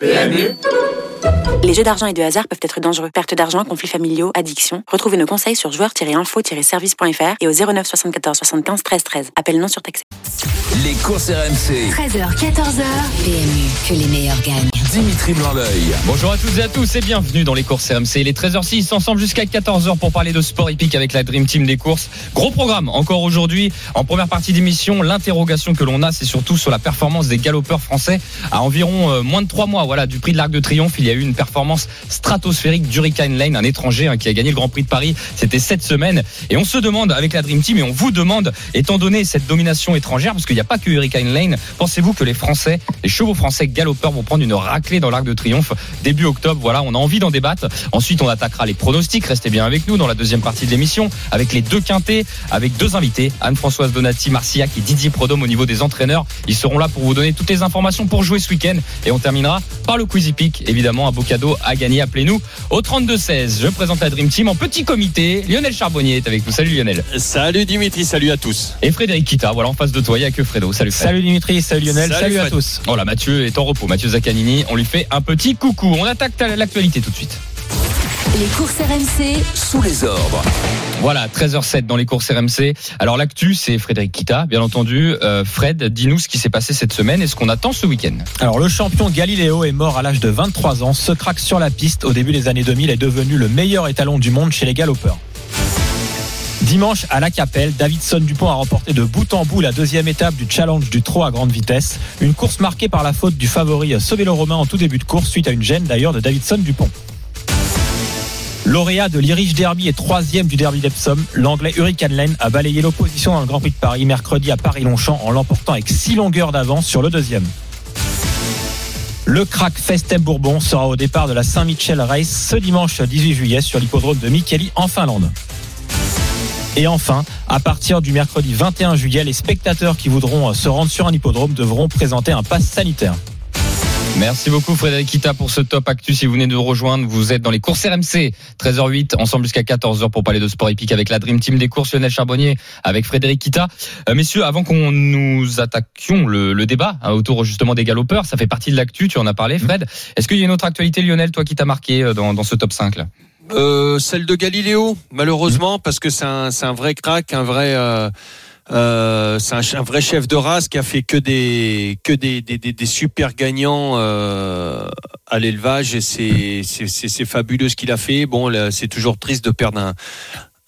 PMU Les jeux d'argent et de hasard peuvent être dangereux. Perte d'argent, conflits familiaux, addiction. Retrouvez nos conseils sur joueurs-info-service.fr et au 09 74 75 13 13. Appel non surtaxé. Les courses RMC. 13h, 14h. PMU, que les meilleurs gagnent. Dimitri blanc Bonjour à toutes et à tous et bienvenue dans les courses RMC. Les 13h06 ensemble jusqu'à 14h pour parler de sport hippique avec la Dream Team des courses. Gros programme encore aujourd'hui. En première partie d'émission, l'interrogation que l'on a, c'est surtout sur la performance des galopeurs français à environ euh, moins de 3 mois. Voilà, du prix de l'Arc de Triomphe, il y a eu une performance stratosphérique d'Hurricane Lane, un étranger hein, qui a gagné le Grand Prix de Paris. C'était cette semaine. Et on se demande avec la Dream Team et on vous demande, étant donné cette domination étrangère, parce qu'il n'y a pas que Hurricane Lane, pensez-vous que les Français, les chevaux français galopeurs vont prendre une raclée dans l'Arc de Triomphe début octobre? Voilà, on a envie d'en débattre. Ensuite, on attaquera les pronostics. Restez bien avec nous dans la deuxième partie de l'émission avec les deux quintés, avec deux invités, Anne-Françoise Donati, Marciac et Didier Prodome au niveau des entraîneurs. Ils seront là pour vous donner toutes les informations pour jouer ce week-end. Et on terminera par le Quizy Peak, évidemment, un beau cadeau à gagner. Appelez-nous au 32-16. Je présente la Dream Team en petit comité. Lionel Charbonnier est avec nous. Salut Lionel. Salut Dimitri, salut à tous. Et Frédéric Kita, voilà en face de toi, il n'y a que Fredo. Salut Fred. Salut Dimitri, salut Lionel, salut, à tous. Voilà, Mathieu est en repos. Mathieu Zaccanini, on lui fait un petit coucou. On attaque l'actualité tout de suite. Les courses RMC sous les ordres. Voilà, 13h07 dans les courses RMC. Alors l'actu, c'est Frédéric Kita, bien entendu. Euh, Fred, dis-nous ce qui s'est passé cette semaine et ce qu'on attend ce week-end. Alors le champion Galileo est mort à l'âge de 23 ans. Ce crack sur la piste au début des années 2000 est devenu le meilleur étalon du monde chez les galopeurs. Dimanche à la Capelle, Davidson Dupont a remporté de bout en bout la deuxième étape du challenge du trot à grande vitesse. Une course marquée par la faute du favori Sobelo Romain en tout début de course suite à une gêne d'ailleurs de Davidson Dupont. Lauréat de l'Irish Derby et troisième du Derby d'Epsom, l'anglais Hurricane Lane a balayé l'opposition dans le Grand Prix de Paris mercredi à Paris-Longchamp en l'emportant avec six longueurs d'avance sur le deuxième. Le crack Festem Bourbon sera au départ de la Saint-Michel Race ce dimanche 18 juillet sur l'hippodrome de Micheli en Finlande. Et enfin, à partir du mercredi 21 juillet, les spectateurs qui voudront se rendre sur un hippodrome devront présenter un pass sanitaire. Merci beaucoup Frédéric Kita pour ce top actu. Si vous venez de nous rejoindre, vous êtes dans les courses RMC, 13h08, ensemble jusqu'à 14h pour parler de sport épique avec la Dream Team des courses, Lionel Charbonnier avec Frédéric Kita. Euh, messieurs, avant qu'on nous attaquions le, débat hein, autour justement des galopeurs, ça fait partie de l'actu, tu en as parlé Fred. Est-ce qu'il y a une autre actualité Lionel, toi qui t'as marqué euh, dans, ce top 5 là? Euh, Celle de Galiléo, malheureusement, parce que c'est un, vrai crack, un vrai... c'est un, vrai chef de race qui a fait que des que des, super gagnants euh, à l'élevage et c'est fabuleux ce qu'il a fait. Bon, c'est toujours triste de perdre un,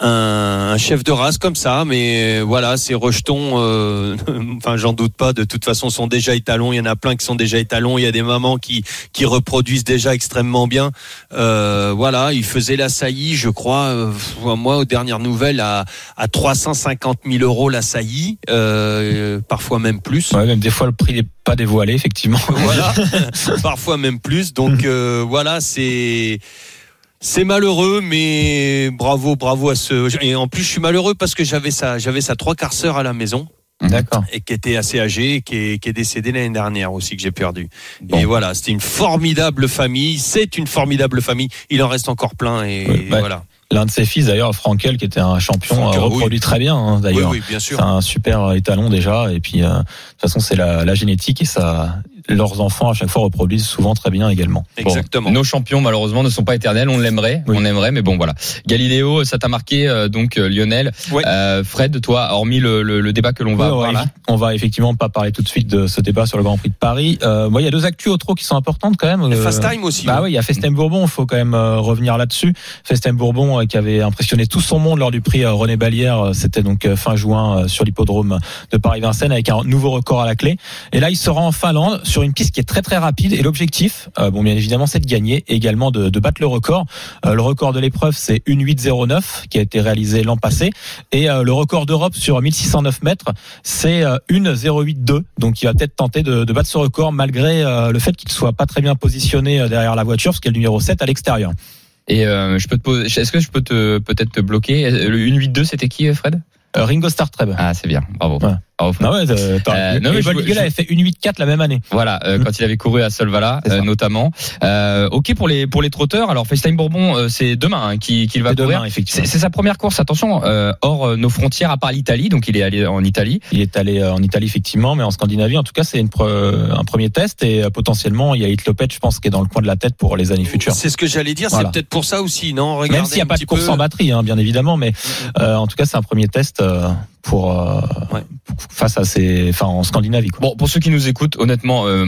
un, chef de race comme ça, mais voilà, ces rejetons, euh, enfin j'en doute pas, de toute façon sont déjà étalons, il y en a plein qui sont déjà étalons, il y a des mamans qui, qui reproduisent déjà extrêmement bien. Euh, voilà, il faisait la saillie, je crois, euh, moi aux dernières nouvelles, à, à 350 000 euros la saillie, parfois même plus. Ouais, même des fois le prix n'est pas dévoilé, effectivement. Voilà, parfois même plus, donc voilà, c'est... C'est malheureux, mais bravo, bravo à ce. Et en plus, je suis malheureux parce que j'avais sa, j'avais sa trois quarts sœur à la maison. D'accord. Et qui était assez âgée, et qui est, qui est décédée l'année dernière aussi, que j'ai perdu. Et voilà, c'était une formidable famille. C'est une formidable famille. Il en reste encore plein et, voilà. L'un de ses fils, d'ailleurs, Frankel, qui était un champion, reproduit très bien, hein, d'ailleurs. Oui, bien sûr. C'est un super étalon déjà. Et puis, euh, de toute façon, c'est la, la, génétique et ça, leurs enfants à chaque fois reproduisent souvent très bien également. Exactement. nos champions malheureusement ne sont pas éternels, on l'aimerait, on aimerait, mais bon voilà. Galiléo, ça t'a marqué euh, donc euh, Lionel. Euh, Fred, toi, hormis le, le, débat que l'on va avoir là, on va effectivement pas parler tout de suite de ce débat sur le Grand Prix de Paris. Euh, il y a deux actus au trot qui sont importantes quand même. Fast Time aussi. Bah oui, il y a Festem Bourbon, il faut quand même revenir là-dessus. Festem Bourbon qui avait impressionné tout son monde lors du prix René Balière, c'était donc fin juin sur l'hippodrome de Paris-Vincennes avec un nouveau record à la clé. Et là, il sera en Finlande sur une piste qui est très très rapide et l'objectif, euh, bon bien évidemment, c'est de gagner et également de, battre le record. Euh, le record de l'épreuve, c'est une 8,09 qui a été réalisé l'an passé et euh, le record d'Europe sur 1609 mètres, c'est une 0,82. Donc il va peut-être tenter de, battre ce record malgré le fait qu'il soit pas très bien positionné derrière la voiture, parce qu'il est le numéro 7 à l'extérieur. Et je peux te poser, est-ce que je peux te peut-être te bloquer? Une 8,2, c'était qui, Fred? Euh, Ringo Starr Treb. Ah, c'est bien. Bravo. Ouais. Bravo, Fred. Ah ouais, euh, t'as- non, mais avait fait une 8-4 la même année. Voilà, euh, Mm. quand il avait couru à Solvala, euh, notamment. Euh, ok pour les pour les trotteurs. Alors FaceTime Bourbon, euh, c'est demain hein, qui qu'il va courir. demain, effectivement. C'est sa première course. Attention, euh, hors euh, nos frontières, à part l'Italie. Donc il est allé en Italie. Il est allé euh, en Italie effectivement, mais en Scandinavie, en tout cas, c'est un premier test et euh, potentiellement il y a Hitlopet, je pense, qui est dans le coin de la tête pour les années futures. C'est ce que j'allais dire. Voilà. C'est peut-être pour ça aussi, non? Même Regardez s'il n'y a un pas de course peu. en batterie, hein, bien évidemment, mais euh, en tout cas, c'est un premier test euh, pour, euh, Ouais. face à ces, enfin, en Scandinavie. Quoi. Bon, pour ceux qui nous écoutent, honnêtement, euh,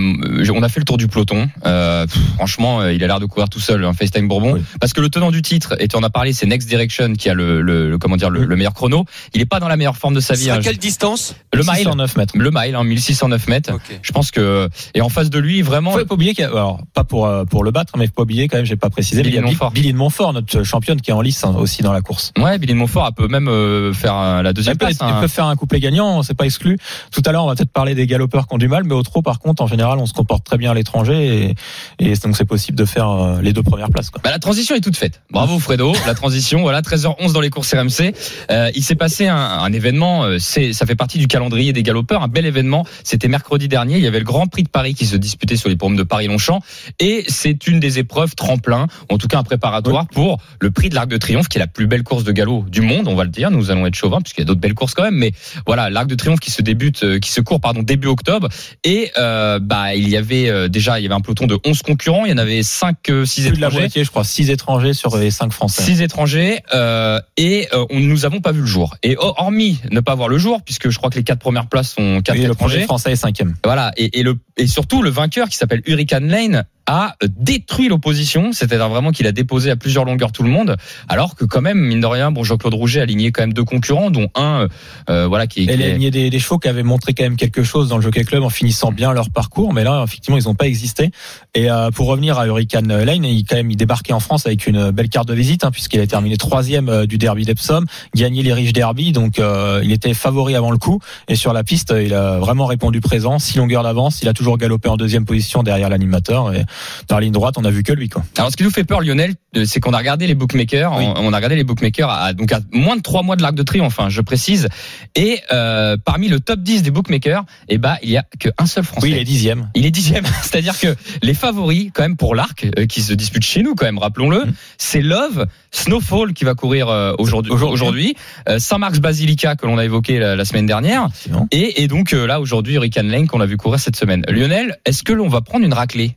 on a fait le tour du peloton. Euh, pff, franchement, euh, il a l'air de courir tout seul, un FaceTime Bourbon, Oui. parce que le tenant du titre, et tu en as parlé, c'est Next Direction qui a le, le, le- comment dire le, meilleur chrono. Il est pas dans la meilleure forme de sa vie. C'est à hein. quelle distance? Le mile, 609 mètres. le mile, hein, 1609 mètres. Je pense que et en face de lui, vraiment. Faut pas oublier qu'il y a- alors pas pour euh, pour le battre, mais faut pas oublier quand même, j'ai pas précisé, Billy mais il y a Montfort. Billy de Montfort, notre championne qui est en lice hein, aussi dans la course. Ouais, Billy de Montfort elle peut même euh, faire euh, la deuxième place. Elle hein. peut faire un couplet gagnant, c'est pas exclu. Tout à l'heure, on va peut-être parler des galopeurs qui ont du mal, mais au trot, par contre, en général, on se comporte très bien à l'étranger et, et donc c'est possible de faire euh, les deux premières places. Quoi. Bah, la transition est toute faite. Bravo Fredo, la transition. Voilà, 13h11 dans les courses RMC. Euh, il s'est passé un, un événement. euh, C'est, ça fait partie du calendrier des galopeurs. Un bel événement. C'était mercredi dernier. Il y avait le Grand Prix de Paris qui se disputait sur les pommes de Paris-Longchamp, et c'est une des épreuves tremplin, en tout cas un préparatoire pour le Prix de l'Arc de Triomphe, qui est la plus belle course de galop du monde. On va le dire. Nous allons être chauvins puisqu'il y a d'autres belles courses quand même. Mais voilà, l'Arc de Triomphe qui se débute, euh, qui se court pardon début octobre. Et euh, bah il y avait euh, déjà il y avait un peloton de 11 concurrents. Il y en avait 5 6 Plus de la étrangers. moitié, je crois, 6 étrangers sur les 5 français. Six étrangers euh, et euh, on, nous avons pas vu le jour. Et ho- hormis ne pas voir le jour, puisque je crois que les quatre premières places sont quatre le premier étrangers. français est cinquième. Voilà. Et, et le et surtout le vainqueur qui s'appelle Hurricane Lane a détruit l'opposition, c'est-à-dire vraiment qu'il a déposé à plusieurs longueurs tout le monde, alors que quand même mine de rien, bon Jean-Claude Rouget a aligné quand même deux concurrents, dont un, euh, voilà qui, qui Elle a est- aligné des, des chevaux qui avaient montré quand même quelque chose dans le Jockey Club en finissant bien leur parcours, mais là effectivement ils n'ont pas existé. Et euh, pour revenir à Hurricane Lane, il quand même il débarquait en France avec une belle carte de visite hein, puisqu'il a terminé troisième euh, du Derby d'Epsom, gagné les riches Derby, donc euh, il était favori avant le coup. Et sur la piste, il a vraiment répondu présent, six longueurs d'avance. Il a toujours galopé en deuxième position derrière l'animateur et dans la ligne droite, on a vu que lui quoi. Alors, ce qui nous fait peur, Lionel, euh, c'est qu'on a regardé les bookmakers. Oui. On, on a regardé les bookmakers à, donc à moins de trois mois de l'Arc de Triomphe, enfin, je précise. Et euh, parmi le top 10 des bookmakers, eh ben, il y a qu'un seul Français. Oui, il est dixième. Il est dixième. C'est-à-dire que les favoris, quand même, pour l'arc, euh, qui se disputent chez nous, quand même, rappelons-le, Mm. c'est Love, Snowfall qui va courir euh, aujourd'hui, euh, Saint-Marc's Basilica que l'on a évoqué la, la semaine dernière, et, et donc euh, là aujourd'hui Hurricane Lane qu'on a vu courir cette semaine. Lionel, est-ce que l'on va prendre une raclée?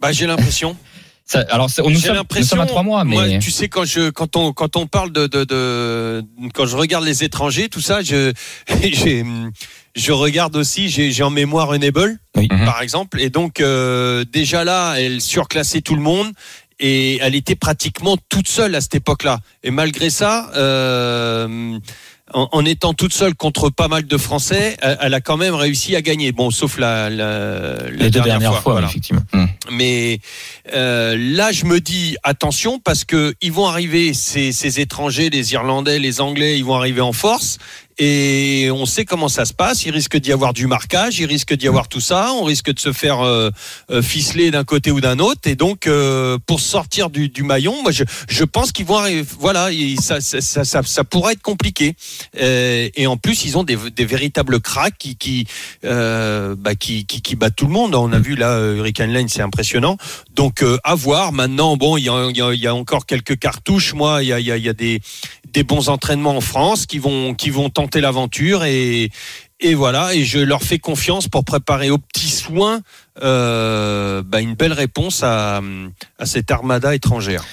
Bah, j'ai l'impression. Ça- Alors c'est- nous J'ai sommes, nous sommes à trois mois, mais Moi, tu sais, quand je, quand on, quand on parle de, de, de, quand je regarde les étrangers, tout ça, je, j'ai, je regarde aussi, j'ai, en mémoire Unable, Oui. Mhm. par exemple, et donc euh, déjà là, elle surclassait tout le monde. Et elle était pratiquement toute seule à cette époque-là. Et malgré ça, euh, en, en étant toute seule contre pas mal de Français, elle, elle a quand même réussi à gagner. Bon, sauf la, la, la Les deux dernière, dernières fois, voilà. effectivement. Mais euh, là, je me dis attention parce que ils vont arriver ces, ces étrangers, les Irlandais, les Anglais, ils vont arriver en force. Et on sait comment ça se passe. Il risque d'y avoir du marquage, il risque d'y avoir tout ça. On risque de se faire euh, euh, ficeler d'un côté ou d'un autre. Et donc, euh, pour sortir du, du maillon, moi, je, je pense qu'ils vont arriver. Voilà, ça, ça, ça, ça, ça pourrait être compliqué. Euh, et en plus, ils ont des, des véritables cracks qui, qui, euh, bah, qui, qui, qui battent tout le monde. On a vu là, euh, Hurricane Lane, c'est impressionnant. Donc, à voir. Maintenant, bon, il y a, y, a, y a encore quelques cartouches. Moi, il y a, y a des, des bons entraînements en France qui vont, qui vont tenter l'aventure et, et voilà. Et je leur fais confiance pour préparer aux petits soins euh, bah, une belle réponse à, à cette armada étrangère.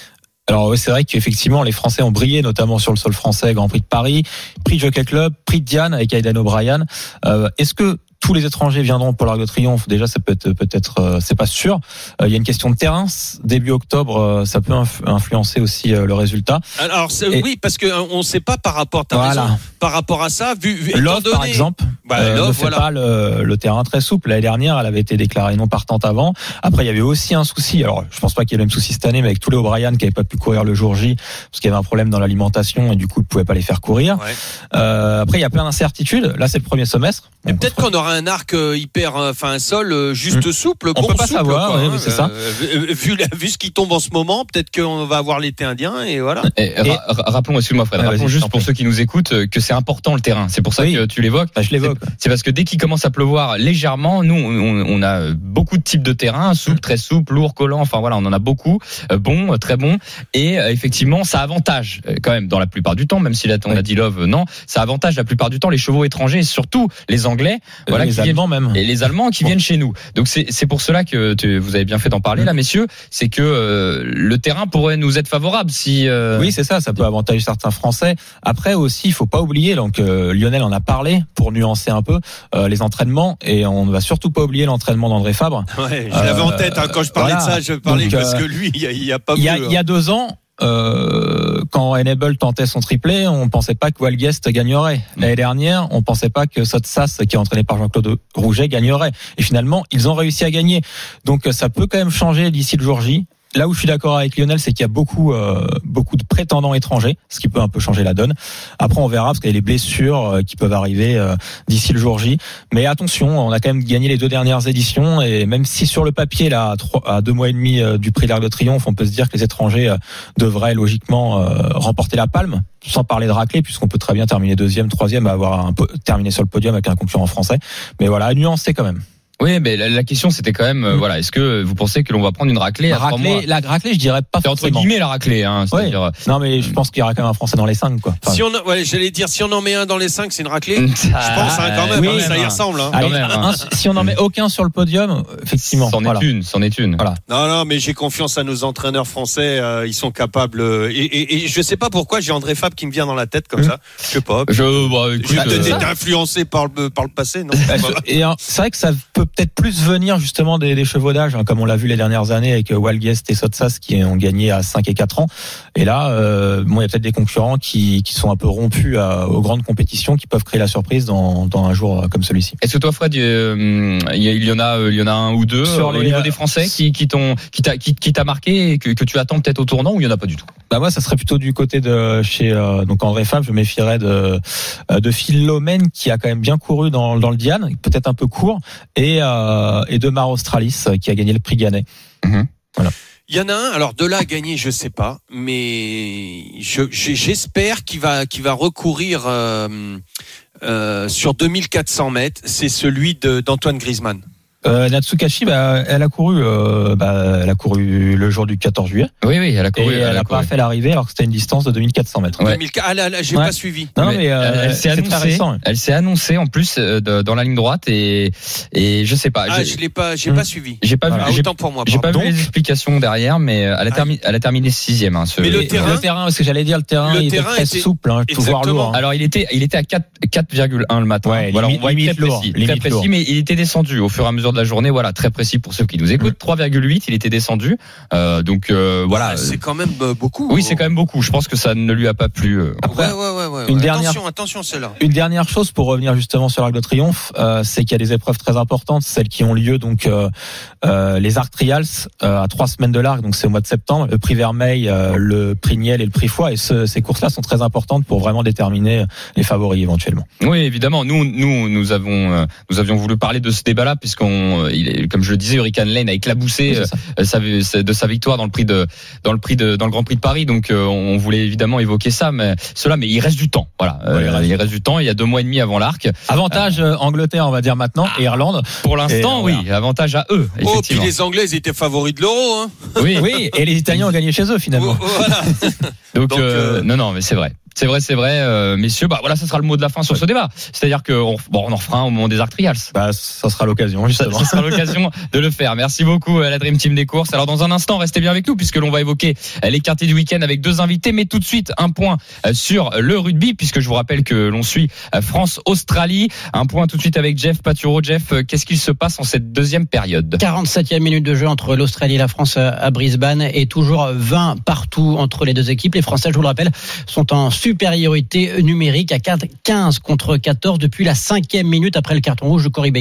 Alors oui, c'est vrai qu'effectivement les Français ont brillé, notamment sur le sol français, Grand Prix de Paris, Prix de Jockey Club, Prix de Diane avec Aidan O'Brien. Euh, Est-ce que tous les étrangers viendront pour l'Arc de Triomphe Déjà, ça peut être peut-être, euh, c'est pas sûr. Euh, Il y a une question de terrain. Début octobre, euh, ça peut inf- influencer aussi euh, le résultat. Alors Et- oui, parce que euh, on ne sait pas par rapport, Voilà. par rapport à ça, vu, vu par exemple, Bah, Love, ne fait voilà. pas le, le terrain très souple. L'année dernière, elle avait été déclarée non partante avant. Après, il y avait aussi un souci. Alors, je pense pas qu'il y ait le même souci cette année, mais avec tous les O'Brien qui n'avaient pas pu courir le jour J parce qu'il y avait un problème dans l'alimentation et du coup, ils ne pouvaient pas les faire courir. Ouais. Euh, après, il y a plein d'incertitudes. Là, c'est le premier semestre. Peut-être qu'on aura un arc euh, hyper, euh, enfin un sol euh, juste souple, On bon peut pas souple, savoir, quoi, hein. c'est ça. Vu- vu, ce qui tombe en ce moment, peut-être qu'on va avoir l'été indien et voilà. Et, ra- ra- rappelons, excuse-moi Fred, rappelons juste pour ceux qui nous écoutent que c'est important le terrain. C'est pour ça Oui. que tu l'évoques. Bah, je l'évoque. C'est parce que dès qu'il commence à pleuvoir légèrement, nous on, on a beaucoup de types de terrain, souple, très souple, lourd, collant. Enfin voilà, on en a beaucoup, bon, très bon. Et effectivement, ça avantage quand même dans la plupart du temps, même si là on a dit love, non, ça avantage la plupart du temps les chevaux étrangers, et surtout les Anglais, voilà, les qui viennent- Allemands même. et les Allemands qui Bon. viennent chez nous. Donc c'est c'est pour cela que tu- vous avez bien fait d'en parler là, messieurs. C'est que euh, le terrain pourrait nous être favorable si. euh, Oui, c'est ça, ça peut avantager certains Français. Après aussi, il faut pas oublier, donc euh, Lionel en a parlé pour nuancer un peu euh, les entraînements, et on ne va surtout pas oublier l'entraînement d'André Fabre. Ouais, je Euh, l'avais en tête hein, quand je parlais voilà. de ça. Je parlais Donc, parce euh, que lui, il y a, il y a pas Il y a, mieux, il y a deux ans. Euh, quand Enable tentait son triplé, on pensait pas que Walguest gagnerait. L'année dernière, on pensait pas que Sotsas, qui est entraîné par Jean-Claude Rouget, gagnerait. Et finalement, ils ont réussi à gagner. Donc ça peut quand même changer d'ici le jour J. Là où je suis d'accord avec Lionel, c'est qu'il y a beaucoup, euh, beaucoup de prétendants étrangers, ce qui peut un peu changer la donne. Après, on verra parce qu'il y a les blessures euh, qui peuvent arriver euh, d'ici le jour J. Mais attention, on a quand même gagné les deux dernières éditions et même si sur le papier, là, à, trois, à deux mois et demi euh, du prix de l'Arc de Triomphe, on peut se dire que les étrangers euh, devraient logiquement euh, remporter la palme, sans parler de raclée, puisqu'on peut très bien terminer deuxième, troisième, avoir un terminé sur le podium avec un concurrent français. Mais voilà, à nuancer quand même. Oui, mais la, la question c'était quand même, euh, Mm. voilà, est-ce que vous pensez que l'on va prendre une raclée à trois mois Raclée, la raclée, je dirais pas C'est entre guillemets la raclée, hein. Ouais. Euh, Non, mais je pense qu'il y aura quand même un français dans les cinq, quoi. Enfin, Si on, ouais, j'allais dire, si on en met un dans les cinq, c'est une raclée. Je Je pense hein, quand même, oui, hein, ça y ressemble. Hein. allez, quand même, un- hein. un- si on n'en met aucun sur le podium, effectivement. C'en voilà. est une, c'en est une. Voilà. Non, non, mais j'ai confiance à nos entraîneurs français. euh, ils sont capables. euh, et, et, et je sais pas pourquoi j'ai André Fab qui me vient dans la tête comme Mhm. ça. Je sais pas. Je, bah, écoute, J'ai euh, peut-être été influencé par le, par le passé, non Et c'est vrai que ça peut peut-être plus venir justement des, des chevaudages, hein, comme on l'a vu les dernières années avec euh, Walguest et Sotsas qui ont gagné à 5 et 4 ans. Et là, euh, bon, il y a peut-être des concurrents qui, qui sont un peu rompus à- aux grandes compétitions, qui peuvent créer la surprise dans, dans un jour euh, comme celui-ci. Est-ce que toi, Fred, euh, il y, en a, il y en a un ou deux Sur euh, au les, niveau des Français qui, qui t'ont, qui t'a, qui, qui t'a marqué et que, que tu attends peut-être au tournant ou il y en a pas du tout? Bah moi, ça serait plutôt du côté de chez euh, donc André Fab. Je méfierais de de Philomène qui a quand même bien couru dans, dans le Diane, peut-être un peu court, et euh, et de Mar Australis euh, qui a gagné le prix Gannet. Il y en a un. Alors de là à gagner, je sais pas, mais je- j'espère qu'il va, qu'il va recourir euh, euh, sur 2400 mètres. C'est celui d'Antoine Griezmann. Euh, Natsukashi, bah, elle a couru, euh, bah, elle a couru le jour du 14 juillet. Oui, oui, elle a Et couru. elle n'a pas couru. fait l'arrivée alors que c'était une distance de 2400 mètres. Ouais. 2004 Ah là, là, j'ai Ouais. pas suivi. Non, Mais mais, euh, elle, s'est annoncée, elle s'est annoncée en plus euh, de- dans la ligne droite et et je sais pas. Ah, je l'ai pas, j'ai Hmm. pas suivi. j'ai pas Voilà. Ah, vu, j'ai, autant pour moi. j'ai pas vu les explications derrière, mais euh, elle a, Ah. terminé, elle a terminé sixième. Hein, ce- Mais le Et terrain- le terrain, parce que j'allais dire le terrain, Le il était très était- souple, hein, tout voir lourd. hein. Alors il était, il était à 4 4,1 le matin. Ouais, voilà, limite- on va être limite très lourd, précis, mais il était descendu au fur et à mesure de la journée. Voilà, très précis pour ceux qui nous écoutent. 3,8, il était descendu. Euh, donc euh, voilà. Ah, c'est quand même euh, beaucoup. Oui, c'est quand même beaucoup. Je pense que ça ne lui a pas plu. Après, ouais, ouais, ouais, ouais, une dernière- Attention, attention, celle-là. Une dernière chose pour revenir justement sur l'Arc de Triomphe, euh, c'est qu'il y a des épreuves très importantes, celles qui ont lieu donc euh, euh, les Arc Trials euh, à trois semaines de l'Arc, donc c'est au mois de septembre, le prix Vermeil, euh, le prix Niel et le prix Foix, et ce- ces courses-là sont très importantes pour vraiment déterminer les favoris éventuellement. Oui, évidemment. Nous, nous, nous avons, euh, nous avions voulu parler de ce débat-là puisqu'on, euh, il est, comme je le disais, Hurricane Lane a éclaboussé Oui, euh, sa- sa- de sa victoire dans le prix de, dans le prix de, dans le Grand Prix de Paris. Donc, euh, on voulait évidemment évoquer ça, mais cela, mais il reste du temps. Voilà, Ouais, il Euh, reste il du reste du temps. Il y a deux mois et demi avant l'arc. Avantage euh, Angleterre, on va dire maintenant, et Irlande. Pour l'instant, oui, voilà. avantage à eux. Oh, puis les Anglais, ils étaient favoris de l'euro. Hein. Oui. Oui, et les Italiens ont gagné chez eux finalement. Oh, voilà. Donc, Donc, euh, euh, non, non, mais c'est vrai. C'est vrai, c'est vrai, euh, messieurs. Bah voilà, ça sera le mot de la fin sur ce débat. C'est-à-dire que on, bon, on en refera un au moment des Arc Trials. Bah, ça sera l'occasion Ça, justement. ça sera l'occasion de le faire. Merci beaucoup à la Dream Team des courses. Alors dans un instant, restez bien avec nous puisque l'on va évoquer euh, les quartiers du week-end avec deux invités. Mais tout de suite, un point euh, sur le rugby puisque je vous rappelle que l'on suit euh, France-Australie. Un point tout de suite avec Jeff Paturo. Jeff, euh, qu'est-ce qu'il se passe en cette deuxième période? 47e minute de jeu entre l'Australie et la France à Brisbane et toujours 20 partout entre les deux équipes. Les Français, je vous le rappelle, sont en supériorité numérique à 4 15 contre 14 depuis la cinquième minute après le carton rouge de Cory.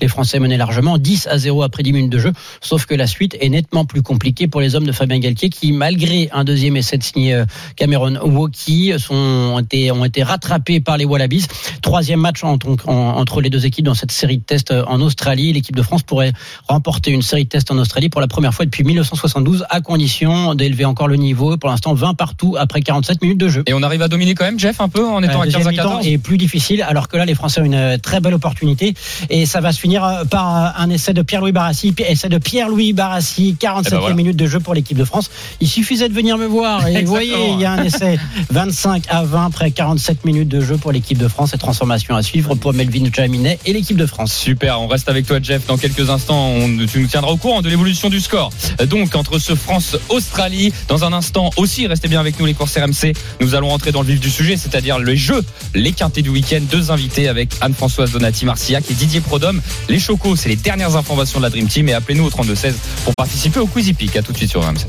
Les Français menaient largement 10 à 0 après 10 minutes de jeu, sauf que la suite est nettement plus compliquée pour les hommes de Fabien Galtier qui, malgré un deuxième essai de signé euh, Cameron Woki, sont, ont, été, ont été rattrapés par les Wallabies. Troisième match entre, en- entre les deux équipes dans cette série de tests en Australie. L'équipe de France pourrait remporter une série de tests en Australie pour la première fois depuis 1972 à condition d'élever encore le niveau. Pour l'instant, 20 partout après 47 minutes de jeu. Et on arrive à dominer quand même, Jeff, un peu en étant à 15 deuxième à mi-temps 14 est plus difficile, alors que là, les Français ont une euh, très belle opportunité. Et ça va se finir euh, par euh, un essai de Pierre-Louis Barassi. Essai de Pierre-Louis Barassi, 47e Eh ben voilà. minute de jeu pour l'équipe de France. Il suffisait de venir me voir. Et vous voyez, il y a un essai 25 à 20 après 47 minutes de jeu pour l'équipe de France. Et transformation à suivre pour Melvin Jaminet et l'équipe de France. Super, on reste avec toi Jeff dans quelques instants. On- tu nous tiendras au courant de l'évolution du score. Donc entre ce France-Australie, dans un instant aussi, restez bien avec nous les courses RMC. Nous allons rentrer dans le vif du sujet, c'est-à-dire les jeux, les quintés du week-end. Deux invités avec Anne-Françoise Donati Marcillac et Didier Prodhomme. Les chocos, c'est les dernières informations de la Dream Team et appelez-nous au 32-16 pour participer au Quizy Peak. À tout de suite sur RMC.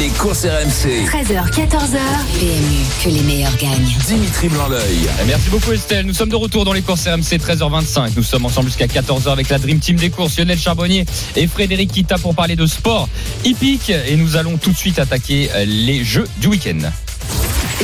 Les courses RMC. 13h, 14h. PMU, que les meilleurs gagnent. Dimitri Blanc-L'œil. Merci beaucoup Estelle. Nous sommes de retour dans les courses RMC 13h25. Nous sommes ensemble jusqu'à 14h avec la Dream Team des courses, Lionel Charbonnier et Frédéric Kita pour parler de sport hippique. Et nous allons tout de suite attaquer euh, les jeux du week-end.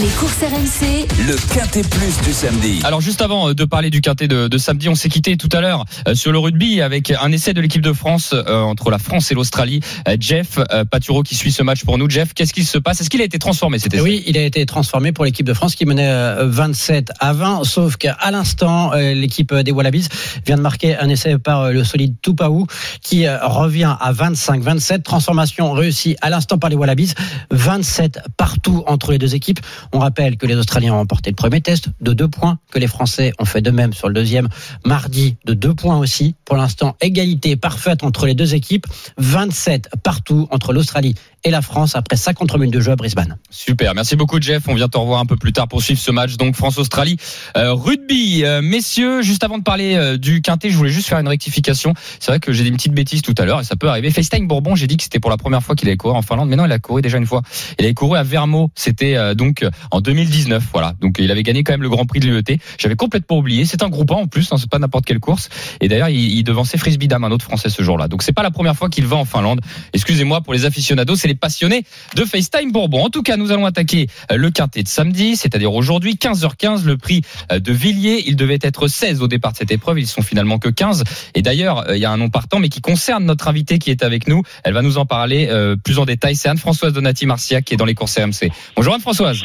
Les courses RMC, Le Quintet Plus du samedi. Alors juste avant euh, de parler du quintet de, de samedi, on s'est quitté tout à l'heure euh, sur le rugby avec un essai de l'équipe de France euh, entre la France et l'Australie. Euh, Jeff euh, Paturo qui suit ce match pour nous. Jeff, qu'est-ce qui se passe? Est-ce qu'il a été transformé cet essai? Oui, il a été transformé pour l'équipe de France qui menait euh, 27 à 20, sauf qu'à l'instant, euh, l'équipe des Wallabies vient de marquer un essai par le solide Tupaou qui revient à 25-27. Transformation réussie à l'instant par les Wallabies. 27 partout entre les deux équipes. On rappelle que les Australiens ont remporté le premier test de deux points, que les Français ont fait de même sur le deuxième mardi de deux points aussi. Pour l'instant, égalité parfaite entre les deux équipes. 27 partout entre l'Australie et la France après 50 minutes de jeu à Brisbane. Super, merci beaucoup Jeff. On vient te revoir un peu plus tard pour suivre ce match. Donc France-Australie, Euh, rugby. Euh, messieurs, juste avant de parler euh, du quintet, je voulais juste faire une rectification. C'est vrai que j'ai dit une petite bêtise tout à l'heure et ça peut arriver. FaceTime Bourbon, j'ai dit que c'était pour la première fois qu'il allait courir en Finlande, mais non, il a couru déjà une fois. Il avait couru à Vermo, c'était euh, donc en 2019. Voilà, donc il avait gagné quand même le Grand Prix de l'UET. J'avais complètement oublié. C'est un groupe 1 en plus, hein, c'est pas n'importe quelle course. Et d'ailleurs, il, il devançait Frisbee Dam, un autre Français ce jour-là. Donc c'est pas la première fois qu'il va en Finlande. Excusez-moi pour les aficionados, les passionnés de FaceTime Bourbon. En tout cas, nous allons attaquer euh, le quintet de samedi, c'est-à-dire aujourd'hui, 15h15, le prix euh, de Villiers. Il devait être 16 au départ de cette épreuve, ils sont finalement que 15. Et d'ailleurs, euh, il y a un nom partant, mais qui concerne notre invitée qui est avec nous. Elle va nous en parler plus en détail. C'est Anne-Françoise Donati Marciac qui est dans les courses RMC. Bonjour Anne-Françoise.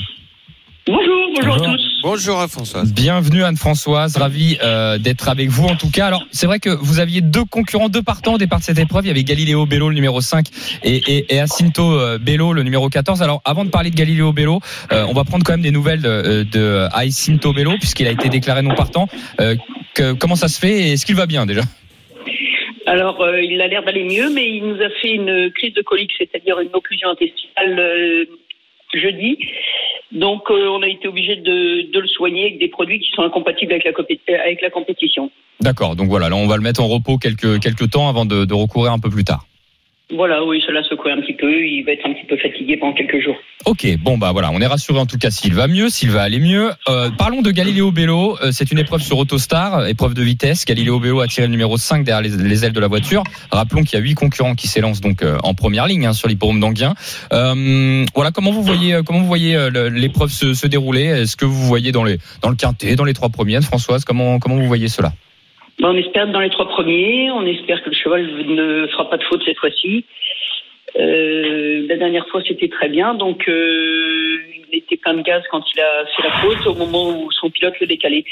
Bonjour, bonjour, Bonjour. à tous. Bonjour à Françoise. Bienvenue Anne-Françoise, ravi euh, d'être avec vous en tout cas. Alors c'est vrai que vous aviez deux concurrents, deux partants au départ de cette épreuve. Il y avait Galileo Bello le numéro 5 et, et, et Jacinto euh, Bello le numéro 14. Alors avant de parler de Galileo Bello, euh, on va prendre quand même des nouvelles de, de Jacinto Bello puisqu'il a été déclaré non partant. Euh, que- comment ça se fait et est-ce qu'il va bien déjà? Alors, euh, il a l'air d'aller mieux, mais il nous a fait une crise de colique, c'est-à-dire une occlusion intestinale euh, jeudi. Donc, euh, on a été obligé de, le soigner avec des produits qui sont incompatibles avec la, compétition. D'accord, donc voilà, là on va le mettre en repos quelques, quelques temps avant de recourir un peu plus tard. Voilà, oui, cela secoué un petit peu. Il va être un petit peu fatigué pendant quelques jours. Ok, bon bah voilà, on est rassuré en tout cas s'il va mieux, s'il va aller mieux. Euh, parlons de Galileo Bello, Euh, c'est une épreuve sur Autostar, épreuve de vitesse. Galileo Bello a tiré le numéro 5 derrière les, les ailes de la voiture. Rappelons qu'il y a huit concurrents qui s'élancent donc euh, en première ligne hein, sur l'hippodrome d'Anguien. Voilà, comment vous voyez comment vous voyez l'épreuve se, dérouler? Est-ce que vous voyez dans le quintet, dans les trois premiers, Françoise Comment comment vous voyez cela? Ben, on espère être dans les trois premiers. On espère que le cheval ne fera pas de faute cette fois-ci. Euh, la dernière fois, c'était très bien. Donc, euh, il était plein de gaz quand il a fait la faute au moment où son pilote le décalait.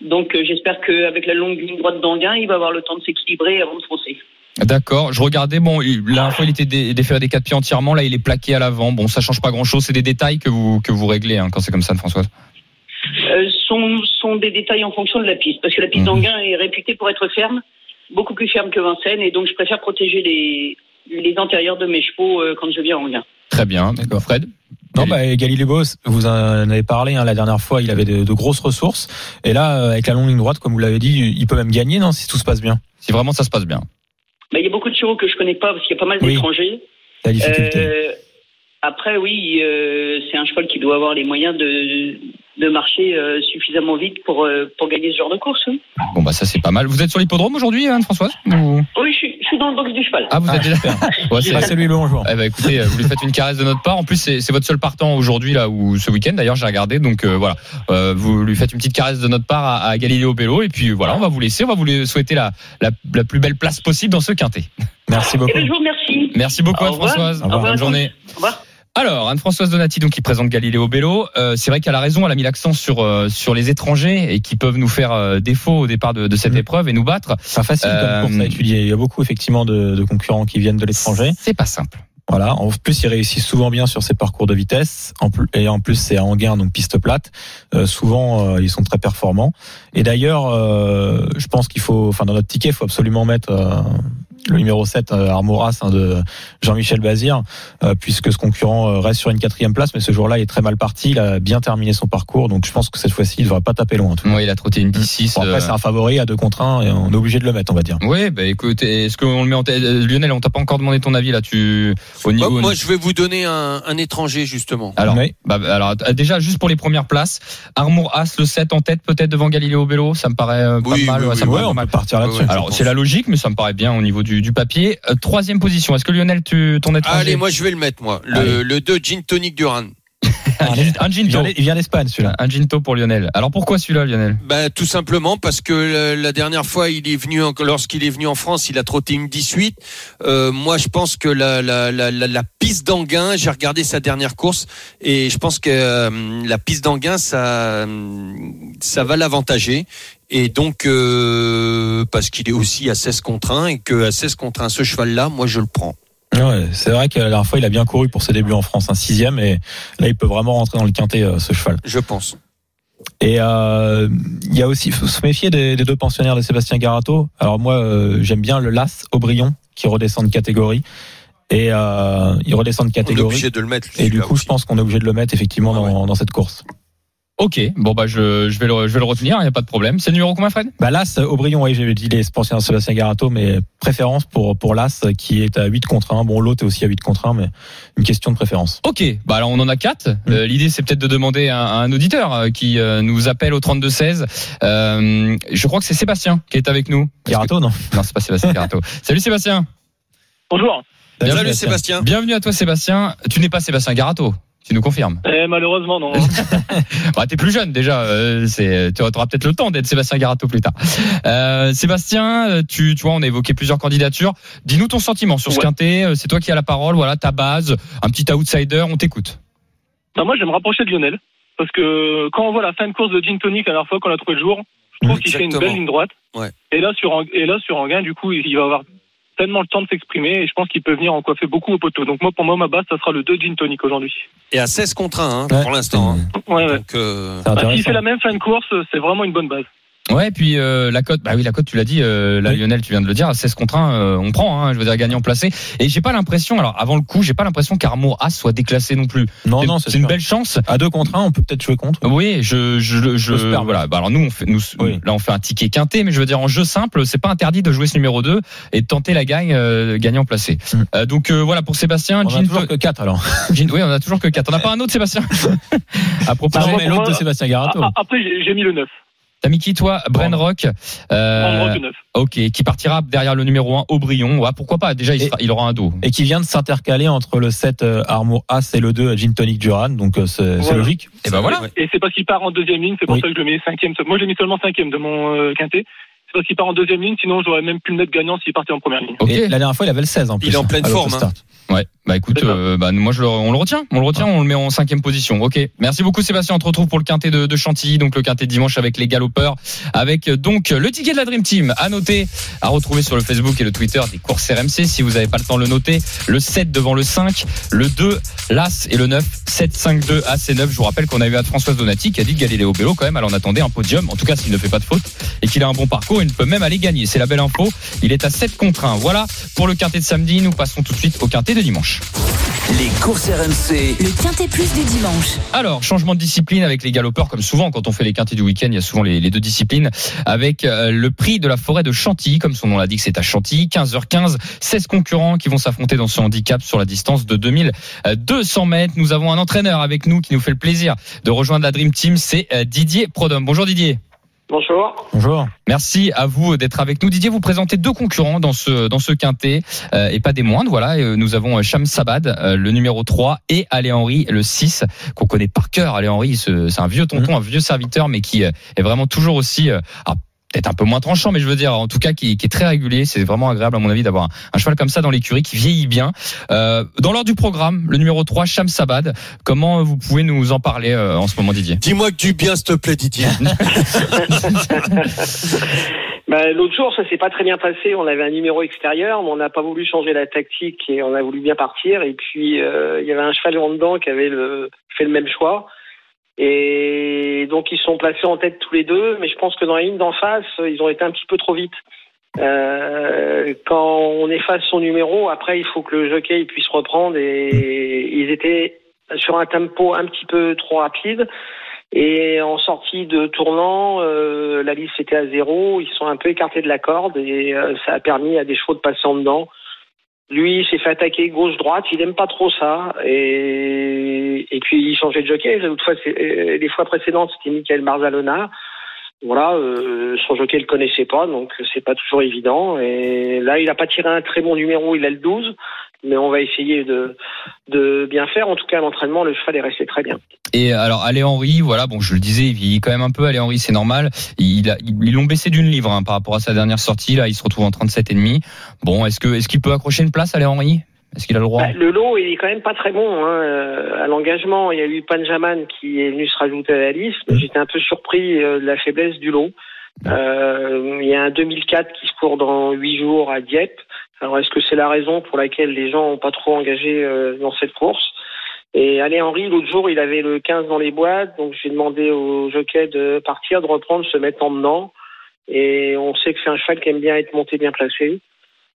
Donc, euh, j'espère qu'avec la longue ligne droite d'Anguin, il va avoir le temps de s'équilibrer avant de foncer. D'accord, je regardais, bon, la fois il était dé- déféré des quatre pieds entièrement, là il est plaqué à l'avant. Bon, ça change pas grand chose, c'est des détails que vous que vous réglez hein, quand c'est comme ça, Françoise. Sont, sont des détails en fonction de la piste. Parce que la piste Mhm. d'Anguin est réputée pour être ferme, beaucoup plus ferme que Vincennes. Et donc, je préfère protéger les, les antérieurs de mes chevaux euh, quand je viens à Anguin. Très bien, d'accord. Fred? Non, bah, Galileo, vous en avez parlé hein, la dernière fois, il avait de, de grosses ressources. Et là, euh, avec la longue ligne droite, comme vous l'avez dit, il peut même gagner, non, si tout se passe bien? Si vraiment ça se passe bien. Bah, il y a beaucoup de chevaux que je connais pas parce qu'il y a pas mal Oui. d'étrangers. La difficulté. Euh, Après, oui, euh, c'est un cheval qui doit avoir les moyens de, de marcher euh, suffisamment vite pour, euh, pour gagner ce genre de course. hein. Bon, bah ça c'est pas mal. Vous êtes sur l'hippodrome aujourd'hui, Anne-Françoise Ou- Oui, je suis, je suis dans le box du cheval. Ah, vous êtes déjà. Ouais, c'est- Passez-lui le bonjour. Eh ben écoutez, euh, vous lui faites une caresse de notre part. En plus, c'est c'est votre seul partant aujourd'hui là ou ce week-end d'ailleurs, j'ai regardé. Donc euh, voilà, Euh, vous lui faites une petite caresse de notre part à, à Galiléo Bello et puis voilà, on va vous laisser, on va vous lui souhaiter la, la, la plus belle place possible dans ce quintet. Merci Eh beaucoup. bien, je vous remercie. Merci beaucoup Au revoir. Anne-Françoise. Au revoir. Bonne journée. Au revoir. Alors, Anne-Françoise Donati, donc, qui présente Galiléo Bello, euh, c'est vrai qu'elle a raison, elle a mis l'accent sur, euh, sur les étrangers et qui peuvent nous faire euh, défaut au départ de, de cette Mhm. épreuve et nous battre. Pas facile Euh, comme course à étudier. Il y a beaucoup effectivement de, de concurrents qui viennent de l'étranger. C'est pas simple. Voilà. En plus, ils réussissent souvent bien sur ces parcours de vitesse. En plus, et en plus, c'est à Anguin, donc piste plate. Euh, souvent, euh, ils sont très performants. Et d'ailleurs, euh, je pense qu'il faut, enfin, dans notre ticket, il faut absolument mettre euh, le numéro 7, euh, Armoras, hein, de Jean-Michel Bazir, euh, puisque ce concurrent euh, reste sur une quatrième place, mais ce jour-là, il est très mal parti. Il a bien terminé son parcours, donc je pense que cette fois-ci, il ne devra pas taper loin. en tout cas. Ouais, il a trotté une 10-6. Bon, après, euh, c'est un favori à deux contre un, et on est obligé de le mettre, on va dire. Oui, bah écoute, est-ce qu'on le met en tête Lionel, on t'a pas encore demandé ton avis là, tu au niveau. Moi, moi, je vais vous donner un, un étranger justement. Alors, Oui. bah, bah, alors euh, déjà juste pour les premières places, Armour As le 7 en tête peut-être devant Galiléo Bello, ça me paraît euh, pas Oui, mal. oui, ouais, oui, ça me Ouais, paraît pas on mal. peut partir là-dessus. Alors c'est la logique, mais ça me paraît bien au niveau du, du papier. Euh, troisième position. Est-ce que Lionel, tu ton étranger Allez, moi je vais le mettre moi. Le, le 2 Gin Tonic Duran. un, gin- un Il ginto, vient, il vient d'Espagne, celui-là. un ginto pour Lionel. Alors pourquoi celui-là, Lionel? Bah, tout simplement parce que la, la dernière fois, il est venu en- lorsqu'il est venu en France, il a trotté une 18. Euh, moi, je pense que la, la, la, la, la piste d'Anguin, j'ai regardé sa dernière course et je pense que euh, la piste d'Anguin, ça, euh, ça va l'avantager. Et donc, euh, parce qu'il est aussi à 16 contre 1 et que à 16 contre 1, ce cheval-là, moi, je le prends. Ouais, c'est vrai que la dernière fois, il a bien couru pour ses débuts en France, un sixième, et là, il peut vraiment rentrer dans le quintet, euh, ce cheval. Je pense. Et euh, il y a aussi, faut se méfier des, des deux pensionnaires de Sébastien Garato. Alors moi, euh, j'aime bien le Las Aubryon qui redescend de catégorie, et euh, il redescend de On est catégorie. obligé de le mettre. Et du coup, je pense qu'on est obligé de le mettre effectivement Ouais, dans, dans cette course. Ok, bon bah je, je vais le je vais le retenir, il y a pas de problème. C'est le numéro combien, Fred? Bah Las Aubryon, oui, j'ai dit les pensionnaires de Sébastien Garato, mais préférence pour pour Las qui est à 8 contre 1. Bon, l'autre est aussi à 8 contre 1, mais une question de préférence. Ok, bah alors on en a quatre. Euh, L'idée c'est peut-être de demander à, à un auditeur euh, qui euh, nous appelle au 32 16. Euh, je crois que c'est Sébastien qui est avec nous. Garato, non que- Non, c'est pas Sébastien Garato. Salut Sébastien. Bonjour. Salut Sébastien. Bienvenue à toi Sébastien. Tu n'es pas Sébastien Garato. Tu nous confirmes? Eh, malheureusement, non. Bah, t'es plus jeune déjà. Euh, c'est, tu auras peut-être le temps d'être Sébastien Garato plus tard. Euh, Sébastien, euh, tu, tu vois, on a évoqué plusieurs candidatures. Dis-nous ton sentiment sur ce Ouais. quintet. Euh, C'est toi qui as la parole. Voilà ta base, un petit outsider. On t'écoute. Bah, moi, je vais me rapprocher de Lionel. Parce que quand on voit la fin de course de Gin Tonic la dernière fois qu'on a trouvé le jour, je trouve qu'il fait une belle ligne droite. Ouais. Et là, sur, et là, sur Anguin, du coup, il va avoir tellement le temps de s'exprimer et je pense qu'il peut venir en coiffer beaucoup au poteau. Donc, moi, pour moi, ma base, ça sera le 2 Gin Tonic aujourd'hui. Et à 16 contre 1 hein, Ouais. pour l'instant. hein. Ouais, ouais. Donc, euh, C'est Bah, fait la même fin de course, c'est vraiment une bonne base. Ouais, et puis euh, la cote, bah oui, la cote, tu l'as dit, euh, là, Oui. Lionel, tu viens de le dire, à 16 contre 1, euh, on prend, hein, je veux dire, gagnant placé. Et j'ai pas l'impression, alors avant le coup, j'ai pas l'impression qu'Armour As soit déclassé non plus. Non, non, c'est une belle chance. À 2 contre 1, on peut peut-être jouer contre. Oui, je, je, je, voilà. Bah, alors nous, on fait, nous, Oui. là, on fait un ticket quinté, mais je veux dire en jeu simple, c'est pas interdit de jouer ce numéro 2 et de tenter la gagne euh, gagnant placé. Mm. Euh, donc euh, voilà pour Sébastien. On a Jean- toujours que 4 alors. Jean- oui, on a toujours que 4 On n'a pas un autre Sébastien À propos, l'autre de Sébastien Garato. après, j'ai j'ai mis le 9. T'as mis qui toi, Bren Rock, euh, En rock, le 9. ok, qui partira derrière le numéro 1 Aubryon. Ouais, pourquoi pas? Déjà, il, Et- sera- il aura un dos. Et qui vient de s'intercaler entre le 7 euh, Armour As et le 2 Gin Tonic Duran. Donc euh, c'est c'est Voilà. logique. Et ben voilà. Et c'est parce qu'il part en deuxième ligne, c'est pour Oui. ça que je le mets cinquième. Moi, je l'ai mis seulement cinquième de mon euh, quintet. C'est parce qu'il part en deuxième ligne, sinon j'aurais même pu le mettre gagnant s'il partait en première ligne. Ok. Et la dernière fois, il avait le 16 en plus. Il est en hein, pleine à forme, l'autostart. Ouais, bah écoute, euh, bah, moi je le, on le retient, on le retient, on le met en cinquième position. Ok, merci beaucoup Sébastien. On te retrouve pour le quintet de, de Chantilly, donc le quintet de dimanche avec les galopeurs, avec euh, donc le ticket de la Dream Team à noter, à retrouver sur le Facebook et le Twitter des courses RMC. Si vous n'avez pas le temps de le noter, le 7 devant le 5, le 2 l'As et le 9 7 5 2 As et 9. Je vous rappelle qu'on a eu à Françoise Donati qui a dit que Galiléo Bello quand même, elle en attendait un podium. En tout cas, s'il ne fait pas de faute et qu'il a un bon parcours, il peut même aller gagner. C'est la belle info. Il est à 7 contre 1. Voilà pour le quintet de samedi. Nous passons tout de suite au quintet de dimanche. Les courses RMC. Le Quintet Plus du dimanche. Alors, changement de discipline avec les galopeurs, comme souvent quand on fait les quintés du week-end, il y a souvent les, les deux disciplines, avec euh, le prix de la forêt de Chantilly, comme son nom l'indique, c'est à Chantilly, 15h15, 16 concurrents qui vont s'affronter dans ce handicap sur la distance de 2200 mètres. Nous avons un entraîneur avec nous qui nous fait le plaisir de rejoindre la Dream Team, c'est euh, Didier Prodhomme. Bonjour Didier. Bonjour. Bonjour. Merci à vous d'être avec nous. Didier, vous présentez deux concurrents dans ce dans ce quintet euh, et pas des moindres. Voilà, euh, nous avons euh, Cham Sabad, euh, le numéro 3 et Ale Henry le 6 qu'on connaît par cœur. Ale Henry, ce- c'est un vieux tonton, un vieux serviteur mais qui euh, est vraiment toujours aussi euh, peut-être un peu moins tranchant mais je veux dire en tout cas qui, qui est très régulier, c'est vraiment agréable à mon avis d'avoir un, un cheval comme ça dans l'écurie qui vieillit bien. Euh, dans l'ordre du programme, le numéro 3 Cham Sabad, comment vous pouvez nous en parler euh, en ce moment Didier? Dis-moi que du bien, s'il te plaît, Didier. Bah, L'autre jour, ça s'est pas très bien passé. On avait un numéro extérieur, mais on n'a pas voulu changer la tactique et on a voulu bien partir. Et puis, euh, il y avait un cheval en dedans qui avait le, fait le même choix. Et donc, ils sont placés en tête tous les deux. Mais je pense que dans la ligne d'en face, ils ont été un petit peu trop vite. Euh, quand on efface son numéro, après, il faut que le jockey puisse reprendre. Et ils étaient sur un tempo un petit peu trop rapide. Et en sortie de tournant, euh, la liste était à zéro. Ils sont un peu écartés de la corde et euh, ça a permis à des chevaux de passer en dedans. Lui, il s'est fait attaquer gauche-droite. Il aime pas trop ça. Et, puis, il changeait de jockey. Euh, les fois précédentes, c'était Michael Marzalona. Voilà, euh, son jockey le connaissait pas, donc c'est pas toujours évident. Et là, il a pas tiré un très bon numéro. Il a le 12, mais on va essayer de, de bien faire. En tout cas, à l'entraînement, le cheval est resté très bien. Et alors, Ale Henry, voilà, bon, je le disais, il vieillit quand même un peu. Ale Henry, c'est normal. Il a- ils l'ont baissé d'une livre hein, par rapport à sa dernière sortie. Là, il se retrouve en 37 et demi. Bon, est-ce que est-ce qu'il peut accrocher une place, Ale Henry Est-ce qu'il a le droit? Bah, le lot, il est quand même pas très bon. Hein. Euh, À l'engagement, il y a eu Panjaman qui est venu se rajouter à la liste. mais J'étais un peu surpris euh, de la faiblesse du lot. Euh, il y a un 2004 qui se court dans huit jours à Dieppe. Alors, est-ce que c'est la raison pour laquelle les gens n'ont pas trop engagé euh, dans cette course? Et allez Henry, l'autre jour, il avait le 15 dans les boîtes, donc j'ai demandé au jockey de partir, de reprendre, se mettre en menant. Et on sait que c'est un cheval qui aime bien être monté, bien placé.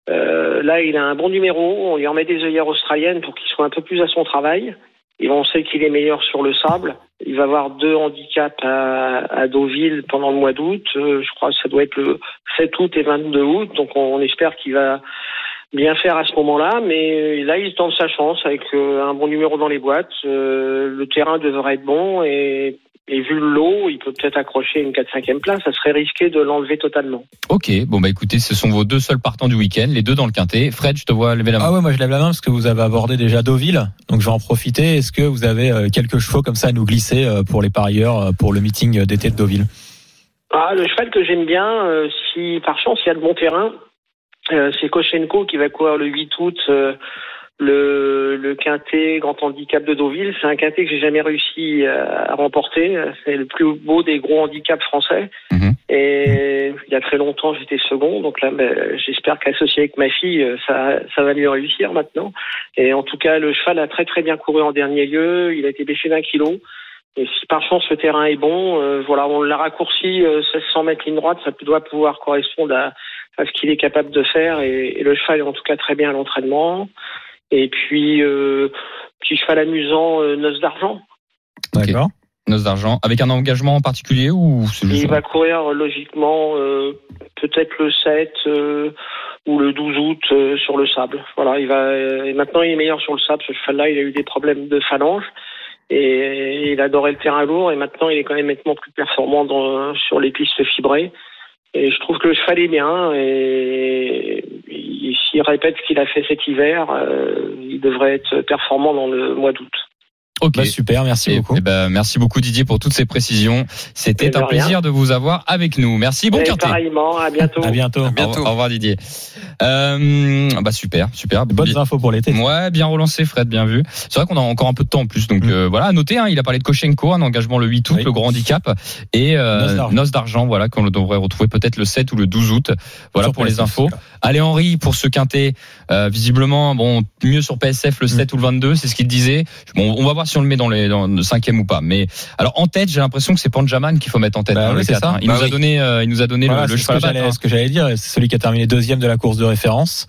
Euh, là, il a un bon numéro. On lui en met des œillères australiennes pour qu'il soit un peu plus à son travail. Et on sait qu'il est meilleur sur le sable. Il va avoir deux handicaps à, à Deauville pendant le mois d'août. Euh, je crois que ça doit être le 7 août et 22 août. Donc on, espère qu'il va bien faire à ce moment-là. Mais euh, là, il tente sa chance avec euh, un bon numéro dans les boîtes. Le terrain devrait être bon et, et vu le lot, il peut peut-être accrocher une 4-5e place. Ça serait risqué de l'enlever totalement. Ok, bon bah écoutez, ce sont vos deux seuls partants du week-end, les deux dans le quintet. Fred, je te vois lever la main. Ah ouais, moi je lève la main parce que vous avez abordé déjà Deauville, donc je vais en profiter. Est-ce que vous avez euh, quelques chevaux comme ça à nous glisser euh, pour les parieurs euh, pour le meeting d'été de Deauville? Ah, le cheval que j'aime bien, euh, si par chance il y a de bon terrain, euh, c'est Koshenko qui va courir le 8 août euh, le, le quintet grand handicap de Deauville. C'est un quintet que j'ai jamais réussi euh, à remporter. C'est le plus beau des gros handicaps français. Mhm. Et il y a très longtemps, j'étais second. Donc là, ben, j'espère qu'associé avec ma fille, euh, ça, ça va mieux réussir maintenant. Et en tout cas, le cheval a très très bien couru en dernier lieu. Il a été baissé d'un kilo. Et si par chance le terrain est bon, euh, voilà, on l'a raccourci euh, 1600 mètres ligne droite, ça doit pouvoir correspondre à, à ce qu'il est capable de faire. Et, et le cheval est en tout cas très bien à l'entraînement. Et puis, euh, petit cheval amusant, euh, noce d'argent. D'accord. Noce d'argent, avec un engagement en particulier ou c'est juste Il va courir euh, logiquement euh, peut-être le 7 euh, ou le 12 août euh, sur le sable. Voilà, il va euh, et maintenant il est meilleur sur le sable. Ce cheval-là, il a eu des problèmes de phalange et il adorait le terrain lourd et maintenant il est quand même nettement plus performant dans, sur les pistes fibrées. Et je trouve que le cheval est bien et, et s'il répète ce qu'il a fait cet hiver, euh, il devrait être performant dans le mois d'août. Ok. Bah, super, merci Et- beaucoup. eh ben, merci beaucoup Didier pour toutes ces précisions. Eh C'était de un rien. plaisir de vous avoir avec nous. Merci, bon Et quintet. pareillement, à bientôt. À bientôt. Au revoir- Au revoir Didier. Euh, bah super, super. Bonnes infos pour l'été. Ouais, bien relancé Fred, bien vu. C'est vrai qu'on a encore un peu de temps en plus, donc Mm. euh, voilà, à noter. Hein, il a parlé de Koshenko, un engagement le 8 août, Oui. le grand handicap, et euh, Noce d'argent. Voilà, qu'on devrait retrouver peut-être le 7 ou le 12 août. Voilà Sur pour les infos. Allez Henri pour ce quintet, euh, visiblement, bon, mieux sur PSF le 7 ou le 22, c'est ce qu'il disait. Bon, on va voir si on le met dans les dans le cinquième ou pas. Mais alors en tête, j'ai l'impression que c'est Panjaman qu'il faut mettre en tête. Bah hein, oui, le c'est 4, ça. hein. Il Bah nous a oui. donné, euh, il nous a donné Voilà, le, le c'est ce cheval que hein. ce que j'allais dire. C'est celui qui a terminé deuxième de la course de référence.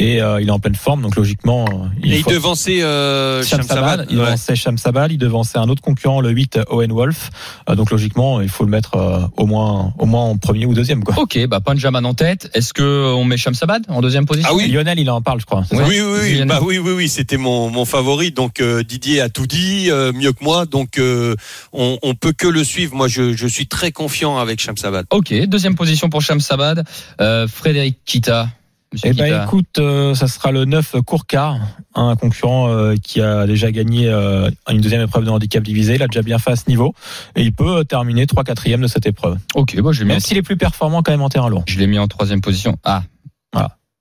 Et euh, il est en pleine forme, donc logiquement, euh, il Et il faut- devançait euh, Shamsabad, Shamsabad. il Ouais. devançait Shamsabad, il devançait un autre concurrent, le 8 Owen Wolf. Euh, donc logiquement, il faut le mettre euh, au moins au moins en premier ou deuxième quoi. Ok, bah Panjaman en tête. Est-ce que on met Shamsabad en deuxième position? Ah oui. Lionel, il en parle, je crois. Oui, oui, oui, bah oui, oui, oui, c'était mon, mon favori. Donc euh, Didier a tout dit, euh, mieux que moi. Donc euh, on, on peut que le suivre. Moi, je, je suis très confiant avec Shamsabad. Ok, deuxième position pour Shamsabad. Euh, Frédéric Kita. Monsieur Eh ben Kita. écoute, euh, ça sera le 9 Kourkar, un concurrent euh, qui a déjà gagné euh, une deuxième épreuve de handicap divisé. Il a déjà bien fait à ce niveau et il peut euh, terminer 3 4 de cette épreuve. Ok, bah je l'ai mis, en- Même s'il est plus performant quand même en terrain long. je l'ai mis en troisième position. Ah,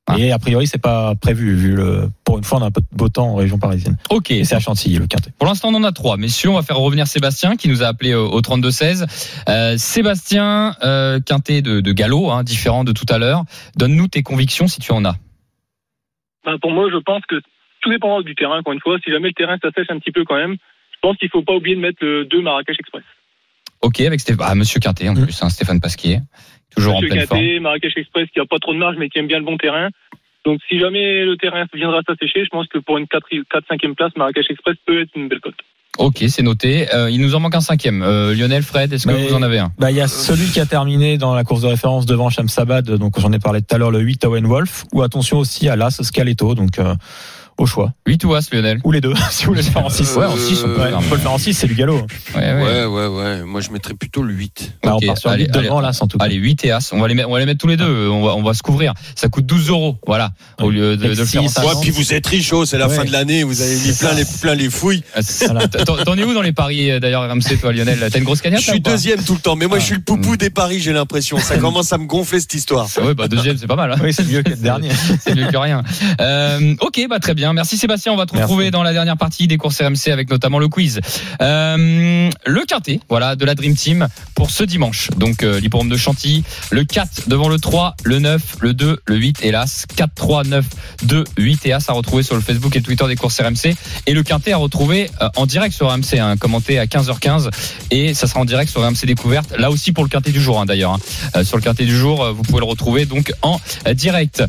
Ah. Et a priori, c'est pas prévu vu le. Pour une fois, on a un peu de beau temps en région parisienne. ok. C'est à Chantilly le quintet. Pour l'instant, on en a trois. Messieurs, on va faire revenir Sébastien qui nous a appelé au au 32-16. Euh, Sébastien, euh, quintet de, de galop, hein, différent de tout à l'heure. Donne-nous tes convictions si tu en as. Ben, pour moi, je pense que tout dépendra du terrain, encore une fois. Si jamais le terrain s'assèche un petit peu quand même, je pense qu'il faut pas oublier de mettre le 2 Marrakech Express. Ok, avec Stéphane, ah, Monsieur Quintet en Mm. plus, hein, Stéphane Pasquier, toujours Monsieur en pleine forme. Marrakech Express qui a pas trop de marge mais qui aime bien le bon terrain. Donc si jamais le terrain viendra s'assécher, je pense que pour une 4-5e place, Marrakech Express peut être une belle cote. Ok, c'est noté. Euh, il nous en manque un cinquième. Euh, Lionel, Fred, est-ce que Mais- vous en avez un? Bah, il y a celui qui a terminé dans la course de référence devant Shamsabad, donc j'en ai parlé tout à l'heure, le 8 Owen Wolf, ou attention aussi à l'As Scaletto, donc euh, au choix. 8 ou As, Lionel Ou les deux, si vous voulez le faire en 6. Ouais, en six, on peut Ouais, faire. on peut le faire en 6, c'est du galop. Ouais, ouais. Ouais, ouais, ouais. Moi, je mettrais plutôt le 8. Bah, Ok, on part sur allez, 8 devant l'As en tout cas. Allez, 8 et As. On va les mettre, on va les mettre tous les deux. On va, on va se couvrir. Ça coûte 12 euros. Voilà. Au lieu de, de le faire en Six, cinq. Ouais, puis vous êtes riche, oh, c'est la Ouais. fin de l'année. Vous avez mis plein les, plein les fouilles. Ah, c'est- T'en es où dans les paris euh, d'ailleurs RMC toi Lionel? T'as une grosse cagnotte Je suis deuxième tout le temps, mais moi, Ah. je suis le poupou des paris. J'ai l'impression. Ça commence à me gonfler cette histoire. Ouais bah deuxième c'est pas mal. hein. Oui, c'est mieux que le dernier. C'est mieux que rien. Euh, ok, bah très bien. Merci Sébastien. On va te Merci. retrouver dans la dernière partie des courses RMC avec notamment le quiz. Euh, le quintet, voilà, de la Dream Team pour ce dimanche. Donc euh, de Chantilly, le 4 devant le 3, le 9, le 2, le 8, hélas. 4, 3, 9, 2, 8 et As à retrouver sur le Facebook et Twitter des courses RMC. Et le quintet à retrouver euh, en direct sur RMC, hein, commenté à 15h15. Et ça sera en direct sur RMC Découverte. Là aussi pour le quintet du jour, hein, d'ailleurs. hein. Euh, sur le quintet du jour, vous pouvez le retrouver donc en direct.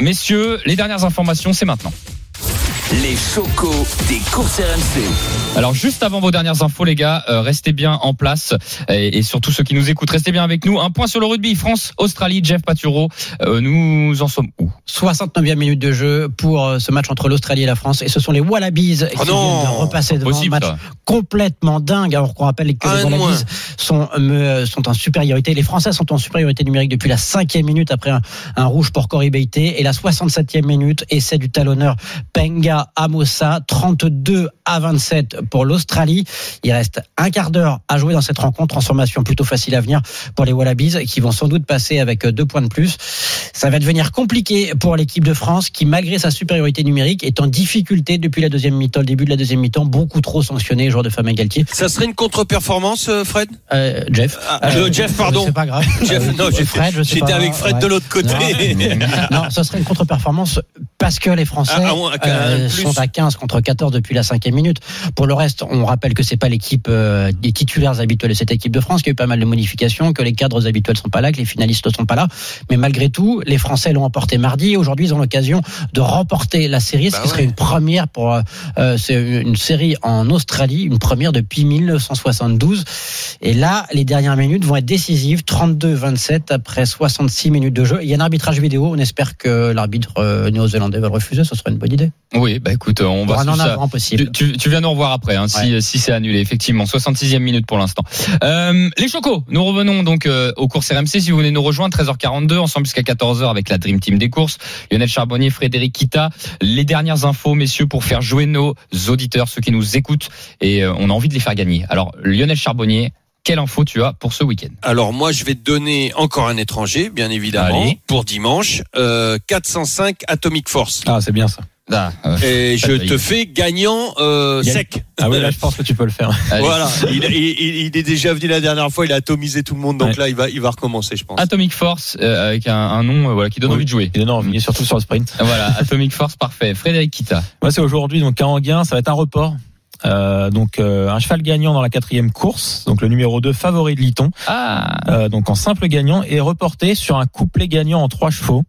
Messieurs, les dernières informations, c'est maintenant. Les chocos des courses RMC. Alors juste avant vos dernières infos, les gars, euh, restez bien en place et, et surtout ceux qui nous écoutent, restez bien avec nous. Un point sur le rugby, France, Australie, Jeff Paturo. Euh, nous en sommes où? 69e minute de jeu pour euh, ce match entre l'Australie et la France. Et ce sont les Wallabies qui Oh non viennent de repasser devant un match ça. complètement dingue. Alors qu'on rappelle que Un les. Wallabies sont, euh, sont en supériorité. Les Français sont en supériorité numérique depuis la cinquième minute après un, un rouge pour Cory Beité. Et la 67e minute, essai du talonneur Penga Amosa, 32 à 27 pour l'Australie. Il reste un quart d'heure à jouer dans cette rencontre. Transformation plutôt facile à venir pour les Wallabies qui vont sans doute passer avec deux points de plus. Ça va devenir compliqué pour l'équipe de France qui, malgré sa supériorité numérique, est en difficulté depuis la deuxième mi-temps, le début de la deuxième mi-temps, beaucoup trop sanctionné, joueur de Fabien Galtier. Ça serait une contre-performance, euh, Fred? Euh, Jeff. Ah, euh, Jeff, pardon. C'est pas grave. Jeff, Euh, non, Fred, j'étais avec Fred Ouais. de l'autre côté. Non, ça serait une contre-performance parce que les Français Ah, ah, sont à 15 contre 14 depuis la cinquième minute. Pour le reste, on rappelle que c'est pas l'équipe euh, des titulaires habituels de cette équipe de France, qui a eu pas mal de modifications, que les cadres habituels sont pas là, que les finalistes ne sont pas là. Mais malgré tout, les Français l'ont emporté mardi. Aujourd'hui, ils ont l'occasion de remporter la série, ce Bah qui serait une première pour euh, euh, c'est une série en Australie, une première depuis 1972. Et là, les dernières minutes vont être décisives, 32-27 après 66 minutes de jeu. Il y a un arbitrage vidéo. On espère que l'arbitre néo-zélandais va le refuser. Ce serait une bonne idée. Oui, bah écoute, on va en avant possible. Tu, viens nous revoir après, hein, si, si c'est annulé, effectivement. 66e minute pour l'instant. Euh, les chocos, nous revenons donc euh, aux courses RMC. Si vous venez nous rejoindre, 13h42, ensemble jusqu'à 14h avec la Dream Team des courses. Lionel Charbonnier, Frédéric Kita. Les dernières infos, messieurs, pour faire jouer nos auditeurs, ceux qui nous écoutent. Et euh, on a envie de les faire gagner. Alors, Lionel Charbonnier, quelle info tu as pour ce week-end? Alors moi, je vais te donner encore un étranger, bien évidemment, Allez. pour dimanche. Euh, 405 Atomic Force. Ah, c'est bien ça. Ah, euh, Et je te fais gagnant euh, sec. Ah oui, là, je pense que tu peux le faire. allez. Voilà, il, il- il- il est déjà venu la dernière fois, il a atomisé tout le monde, donc Ouais. là il va, il va recommencer, je pense. Atomic Force, euh, avec un, un nom euh, voilà, qui donne Oui. envie de jouer. Il donne envie, surtout sur le sprint. Voilà, Atomic Force, parfait. Frédéric Kita. Moi, c'est aujourd'hui, donc à Anguin, ça va être un report. Euh, donc euh, un cheval gagnant dans la quatrième course, donc le numéro 2 favori de Liton, Ah, euh, donc en simple gagnant, est reporté sur un couplet gagnant en trois chevaux.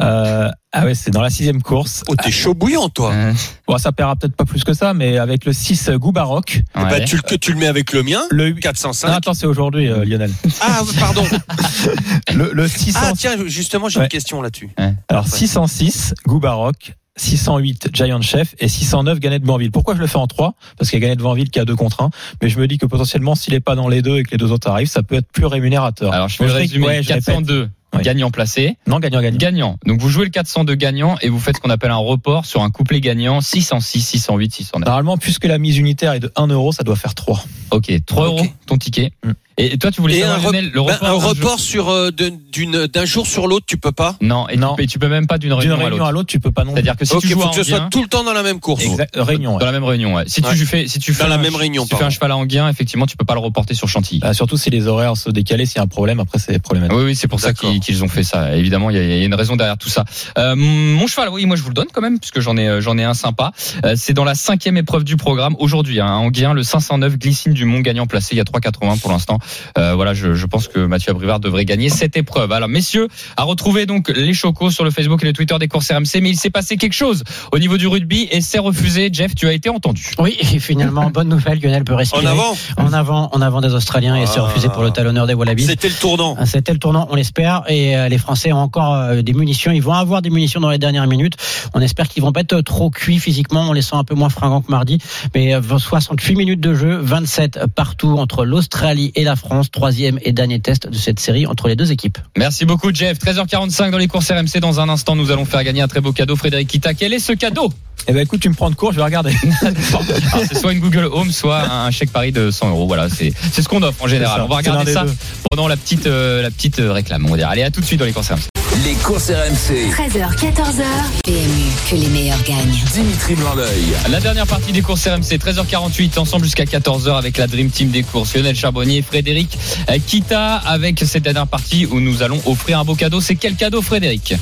Euh, ah ouais, c'est dans la sixième course. Oh, t'es chaud bouillant, toi. euh, Bon, ça paiera peut-être pas plus que ça, mais avec le 6 Goubaroc, Bah, ouais. tu, le- que tu le mets avec le mien. le 405. non, attends, c'est aujourd'hui, euh, Lionel. Ah, pardon. Le, le 600, Ah, tiens, justement, j'ai Ouais. une question là-dessus. alors 606 Goubaroc, 608 Giant Chef et 609 Gannett Bourville. Pourquoi je le fais en 3 Parce qu'il y a Gannett Bourville qui a deux contre un, mais je me dis que potentiellement s'il est pas dans les deux et que les deux autres arrivent, ça peut être plus rémunérateur. Alors, je fais Bon, le ré- résumé. ouais, je répète. 402 Ouais. gagnant placé. Non, gagnant, gagnant. Gagnant. Donc, vous jouez le 402 gagnant et vous faites ce qu'on appelle un report sur un couplet gagnant 606, 608, 609. Normalement, puisque la mise unitaire est de 1 euro, ça doit faire 3. Ok, 3 Ok. euros ton ticket. Mm. Et toi, tu voulais Et savoir, un, Lionel, le ben, report un d'un jour- report sur euh, d'une- d'un jour sur l'autre, tu peux pas. Non, et Non. Tu, peux, tu peux même pas d'une réunion, à réunion l'autre. à l'autre, tu peux pas non. C'est-à-dire que si ok, tu joues faut que ce soit tout le temps dans la même course. Exact, réunion. ouais. dans la même réunion, ouais. Si Ouais. tu fais, si tu fais Dans la un- même réunion, si tu fais un cheval à Anguien, effectivement, tu peux pas le reporter sur Chantilly. Bah, surtout si les horaires se décalent, s'il y a un problème, après c'est problématique. Oui, oui, c'est pour ça qu'ils ont fait ça. Évidemment, il y, a, il y a une raison derrière tout ça. Euh, mon cheval, oui, moi je vous le donne quand même, puisque j'en ai, euh, j'en ai un sympa. Euh, c'est dans la cinquième épreuve du programme aujourd'hui. Hein, à Anguien, le 509 Glycine du Mont gagnant placé il y a 3,80 pour l'instant. Euh, voilà, je, je pense que Mathieu Abrivard devrait gagner cette épreuve. Alors, messieurs, à retrouver donc les chocos sur le Facebook et le Twitter des courses RMC, mais il s'est passé quelque chose au niveau du rugby et c'est refusé. Jeff, tu as été entendu. Oui, et finalement, bonne nouvelle, Lionel peut respirer. En avant. En avant, en avant des Australiens et c'est Ah. refusé pour le talonneur des Wallabies. C'était le tournant. Ah, C'était le tournant, on l'espère. Et euh, les Français ont encore euh, des munitions. Ils vont avoir des munitions dans les dernières minutes. On espère qu'ils vont pas être trop cuits physiquement. On les sent un peu moins fringants que mardi. Mais euh, 68 minutes de jeu, 27 partout entre l'Australie et la France. Troisième et dernier test de cette série entre les deux équipes. Merci beaucoup, Jeff. 13h45 dans les courses RMC. Dans un instant, nous allons faire gagner un très beau cadeau. Frédéric Kita, quel est ce cadeau? Eh ben écoute, tu me prends de court, je vais regarder. Alors, C'est soit une Google Home, soit un chèque Paris de 100 euros. Voilà, c'est c'est ce qu'on offre en général. ça. On va regarder ça deux. pendant la petite, euh, la petite euh, réclame. On va dire. Allez, à tout de suite dans les courses RMC. Les courses RMC. 13h, 14h. PMU, que les meilleurs gagnent. Dimitri Blanc-L'œil. La dernière partie des courses RMC, 13h48, ensemble jusqu'à 14h avec la Dream Team des courses. Lionel Charbonnier, Frédéric euh, Kita, avec cette dernière partie où nous allons offrir un beau cadeau. C'est quel cadeau, Frédéric?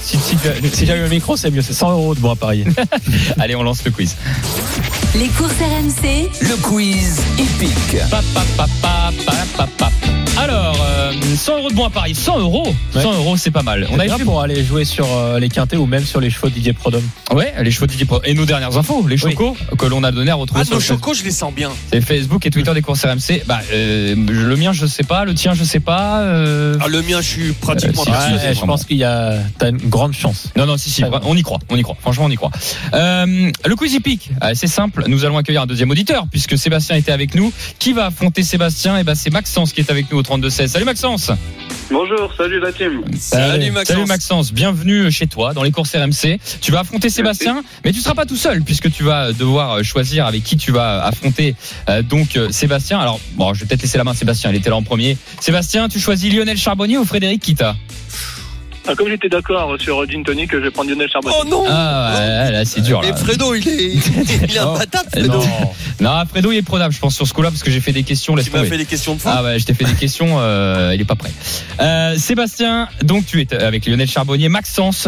Si si, si j'avais le micro, c'est mieux. C'est 100 euros de bon à parier. Allez, on lance le quiz. Les courses RMC. Le quiz hippique. Pa, pa, pa, pa, pa, pa, pa. Alors, euh, 100 euros de bon à Paris. 100 euros 100 euros, c'est pas mal. On a vu pour aller jouer sur euh, les quintés ou même sur les chevaux de Didier Prodhomme. Ouais, les chevaux de Didier Pro- Et nos dernières infos, les chocos que l'on a donné à retrouver Ah, sur nos chocos, je les sens bien. C'est Facebook et Twitter des courses RMC. Bah, euh, le mien, je sais pas. Le tien, je sais pas. euh, Ah, le mien, je suis pratiquement Euh, si, Ouais, je vraiment- pense qu'il y a t'as une grande chance. Non, non, si, si, Ah on y croit, on y croit. Franchement, on y croit. Euh, le quiz hippique, euh, c'est simple. Nous allons accueillir un deuxième auditeur puisque Sébastien était avec nous. Qui va affronter Sébastien? Et ben, c'est Maxence qui est avec nous au 32 16. Salut Maxence. Bonjour, salut la team. Salut, Maxence. Salut Maxence, bienvenue chez toi dans les courses RMC. Tu vas affronter Sébastien, mais tu seras pas tout seul puisque tu vas devoir choisir avec qui tu vas affronter donc Sébastien. Alors bon, je vais peut-être laisser la main à Sébastien, il était là en premier. Sébastien, tu choisis Lionel Charbonnier ou Frédéric Kita Ah, comme j'étais d'accord sur Gin Tonic, je vais prendre Lionel Charbonnier. Oh non Ah ouais, là c'est dur là. Mais Fredo, il est, il est Oh. un patate, Euh, Fredo. Non, non, Fredo il est prenable, je pense sur ce coup-là parce que j'ai fait des questions. Tu m'as fait des questions de fond. Ah ouais, je t'ai fait des questions, euh, il est pas prêt. Euh, Sébastien, donc tu es avec Lionel Charbonnier, Maxence.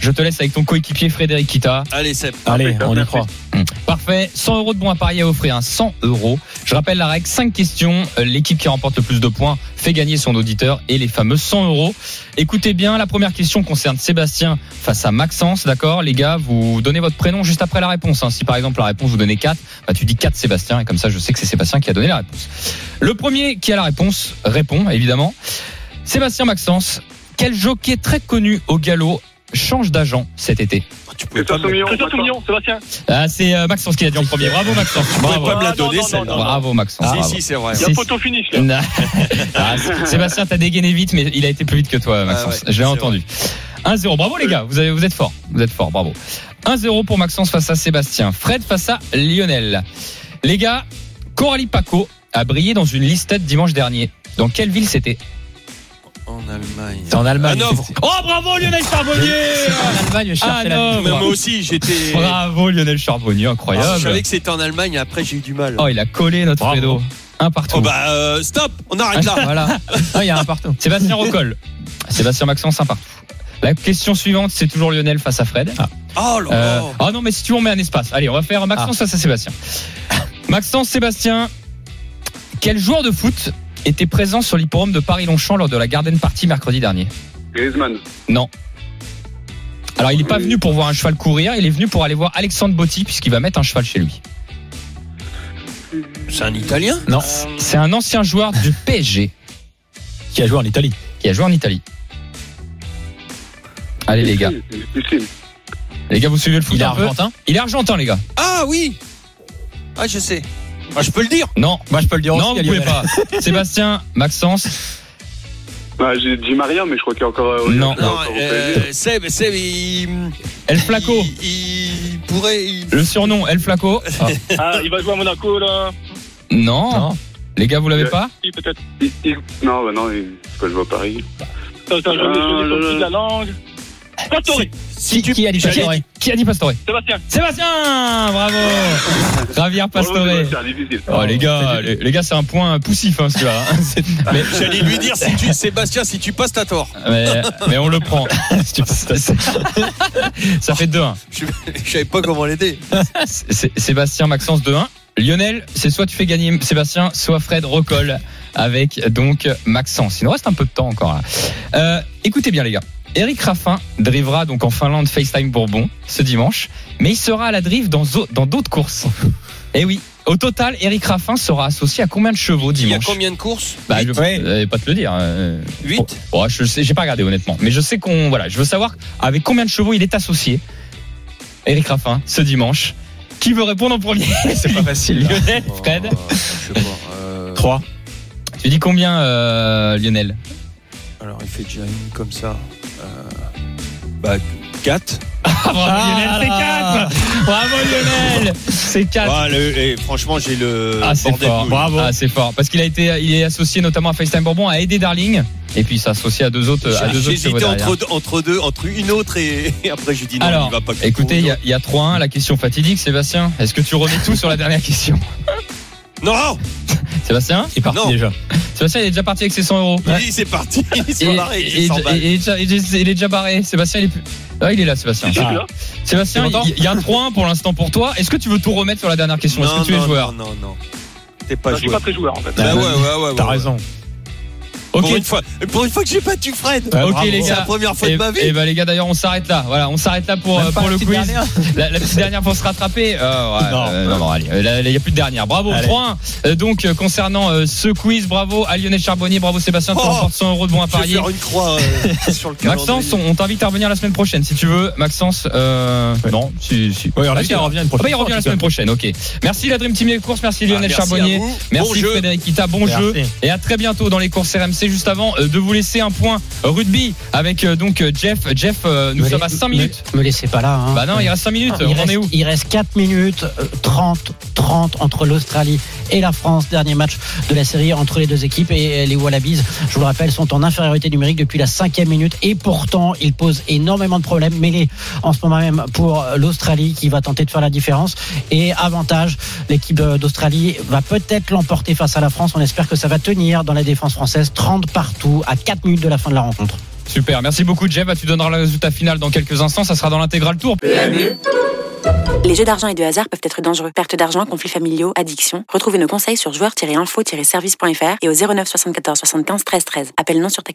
Je te laisse avec ton coéquipier Frédéric Kita. Allez, Seb. Allez, on y croit. Hum, Parfait. 100 euros de bons à parier à offrir. hein. 100 euros. Je rappelle la règle. 5 questions. Euh, L'équipe qui remporte le plus de points fait gagner son auditeur et les fameux 100 euros. Écoutez bien. La première question concerne Sébastien face à Maxence. D'accord? Les gars, vous donnez votre prénom juste après la réponse. hein. Si par exemple la réponse vous donnez 4, bah, tu dis 4 Sébastien et comme ça je sais que c'est Sébastien qui a donné la réponse. Le premier qui a la réponse répond évidemment. Sébastien Maxence. Quel jockey très connu au galop change d'agent cet été? Tu pouvais pas Christophe me, Soumillon, Christophe Soumillon, Sébastien. Ah, c'est euh, Maxence qui l'a dit en premier. Bravo Maxence. tu pouvais Bravo. pas me la Ah, donner, non, non. Bravo Maxence. Si, si, c'est vrai. Il y a C'est- photo finish, là. Non. Ah, Sébastien, t'as dégainé vite, mais il a été plus vite que toi, Maxence. Ah ouais, Je l'ai c'est entendu. 1-0. Bravo les gars, vous, avez, vous êtes forts. Vous êtes forts, bravo. 1-0 pour Maxence face à Sébastien. Fred face à Lionel. Les gars, Coralie Paco a brillé dans une listette dimanche dernier. Dans quelle ville c'était? En Allemagne. C'est en Allemagne. Hanovre. Oh bravo Lionel Charbonnier En Allemagne, je Ah, la. Mais moi aussi, j'étais. Bravo Lionel Charbonnier, Ah, incroyable. je savais que c'était en Allemagne, après j'ai eu du mal. Oh, il a collé notre Bravo. Fredo. Un partout. Oh bah euh, stop, on arrête là. voilà. Ah, il y a un partout. Sébastien recolle. Sébastien Maxence, un partout. La question suivante, c'est toujours Lionel face à Fred. Oh là Euh, là. ah non, mais si tu veux, on met un espace. Allez, on va faire Maxence face à Sébastien. Maxence, Sébastien, quel joueur de foot était présent sur l'hipporome de Paris-Longchamp lors de la Garden Party mercredi dernier Griezmann. Non. Alors, il n'est pas venu pour voir un cheval courir, il est venu pour aller voir Alexandre Botti, puisqu'il va mettre un cheval chez lui. C'est un Italien? Non. C'est un ancien joueur du PSG Qui a joué en Italie qui a joué en Italie. Allez, les gars. Les gars, vous suivez le foot Il est argentin? Il est argentin, les gars. Ah oui Ah, je sais. Je peux le dire. Non. Moi, je peux le dire Non, aussi. vous pouvez Lionel. pas. Sébastien, Maxence. Bah, j'ai dit Maria, mais je crois qu'il y a encore. euh, Non. il y a Non, encore au euh. Seb, Seb, il, El Flaco. il, il pourrait. il- Le surnom, El Flaco. Ah. Ah, il va jouer à Monaco, là. Non. Non. Les gars, vous l'avez Ouais. pas Si, peut-être. Il- il- Non, bah non, il c'est pas jouer à Paris. Attends, je Euh, vais je vais sortir de la langue. Pastore. Qui, qui a dit Pastore Qui a dit Pastore Sébastien. Sébastien Bravo Javier Pastore. Oh, les gars, les, les gars, c'est un point poussif, hein, celui-là. hein. Mais, J'allais lui dire, si tu, Sébastien, si tu passes, t'as tort. mais, mais on le prend. Ça fait 2-1. Je, je savais pas comment l'aider. C'est- Sébastien, Maxence 2-1. Lionel, c'est soit tu fais gagner Sébastien, soit Fred recolle avec donc Maxence. Il nous reste un peu de temps encore là. Euh, écoutez bien les gars. Eric Raffin drivera donc en Finlande FaceTime Bourbon ce dimanche, mais il sera à la drive dans d'autres courses. Et oui, au total, Eric Raffin sera associé à combien de chevaux Il y a dimanche combien de courses? Bah, je Ouais. vais pas te le dire. euh, 8 Bon, bon, je sais, j'ai pas regardé honnêtement, mais je sais qu'on voilà, je veux savoir avec combien de chevaux il est associé. Eric Raffin ce dimanche. Qui veut répondre en premier? C'est pas facile. Lionel, Fred. Oh, Je sais pas. euh, 3. Tu dis combien, euh, Lionel? Alors, il fait déjà une comme ça. Euh, bah, 4. Ah, bravo Ah Lionel, c'est là 4 Bravo Lionel C'est 4 Ah, le- et franchement, j'ai le Ah, c'est fort. Bravo. Ah, c'est fort. Parce qu'il a été, il est associé notamment à FaceTime Bourbon, à Eddie Darling. Et puis il s'est associé à deux autres, à deux J'ai autres entre, entre deux, entre une autre et, et après j'ai dit non, Alors, il va pas. Écoutez, il y a, il y a 3-1, la question fatidique, Sébastien. Est-ce que tu remets tout sur la dernière question? Non, Sébastien? Il est parti Non. déjà. Sébastien, il est déjà parti avec ses 100 euros. il c'est parti. Il est sur l'arrêt, il est 100 et- balles. et- et déjà- et déjà- il est déjà barré. Sébastien, il est plus. Ah, il est là, Sébastien. Ah. Sébastien, il y a un 3-1 pour l'instant pour toi. Est-ce que tu veux tout remettre sur la dernière question? Est-ce Non, que tu es non, joueur? Non, non, non. T'es pas Non, je suis pas très joueur, en fait. Bah ouais, ouais, ouais. T'as ouais, raison. Ok, Pour une fois, pour une fois que j'ai Fred. Ok bravo. les C'est la première fois Et, de ma vie. et bah les gars d'ailleurs on s'arrête là. Voilà, on s'arrête là pour, euh, pas pour le quiz. La, la petite dernière pour se rattraper. Euh, ouais, Non. euh, non, non, allez, il n'y a plus de dernière. Bravo, Allez. 3 Donc concernant ce quiz, bravo à Lionel Charbonnier, bravo Sébastien, tu Oh. remportes 100 euros de bons à parier. faire une croix sur le. Maxence, on, on t'invite à revenir la semaine prochaine si tu veux. Maxence, euh, Ouais. non, si, si. Oui, alors, Ah, il si, revient une Ah bah, il revient en la semaine prochaine, ok. Merci la Dream Team des courses, merci Lionel Ah, à Charbonnier, merci. Frédéric Kita, bon jeu et à très bientôt dans les courses RMC juste avant euh, de vous laisser un point rugby avec euh, donc euh, Jeff. Jeff, nous Me sommes à 5 me- minutes. Me, laissez pas là. hein. Bah non, il reste 5 minutes, il, on en reste, est où il reste 4 minutes euh, 30 30 entre l'Australie et la France dernier match de la série entre les deux équipes et les Wallabies je vous le rappelle sont en infériorité numérique depuis la cinquième minute et pourtant ils posent énormément de problèmes mêlés en ce moment même pour l'Australie qui va tenter de faire la différence et avantage l'équipe d'Australie va peut-être l'emporter face à la France on espère que ça va tenir dans la défense française 30 partout à 4 minutes de la fin de la rencontre Super, merci beaucoup Jeff. Bah, tu donneras le résultat final dans quelques instants, ça sera dans l'intégral tour. Les jeux d'argent et de hasard peuvent être dangereux. Perte d'argent, conflits familiaux, addiction. Retrouvez nos conseils sur joueurs-info-service.fr et au 09 74 75 13 13. Appel non surtaxé.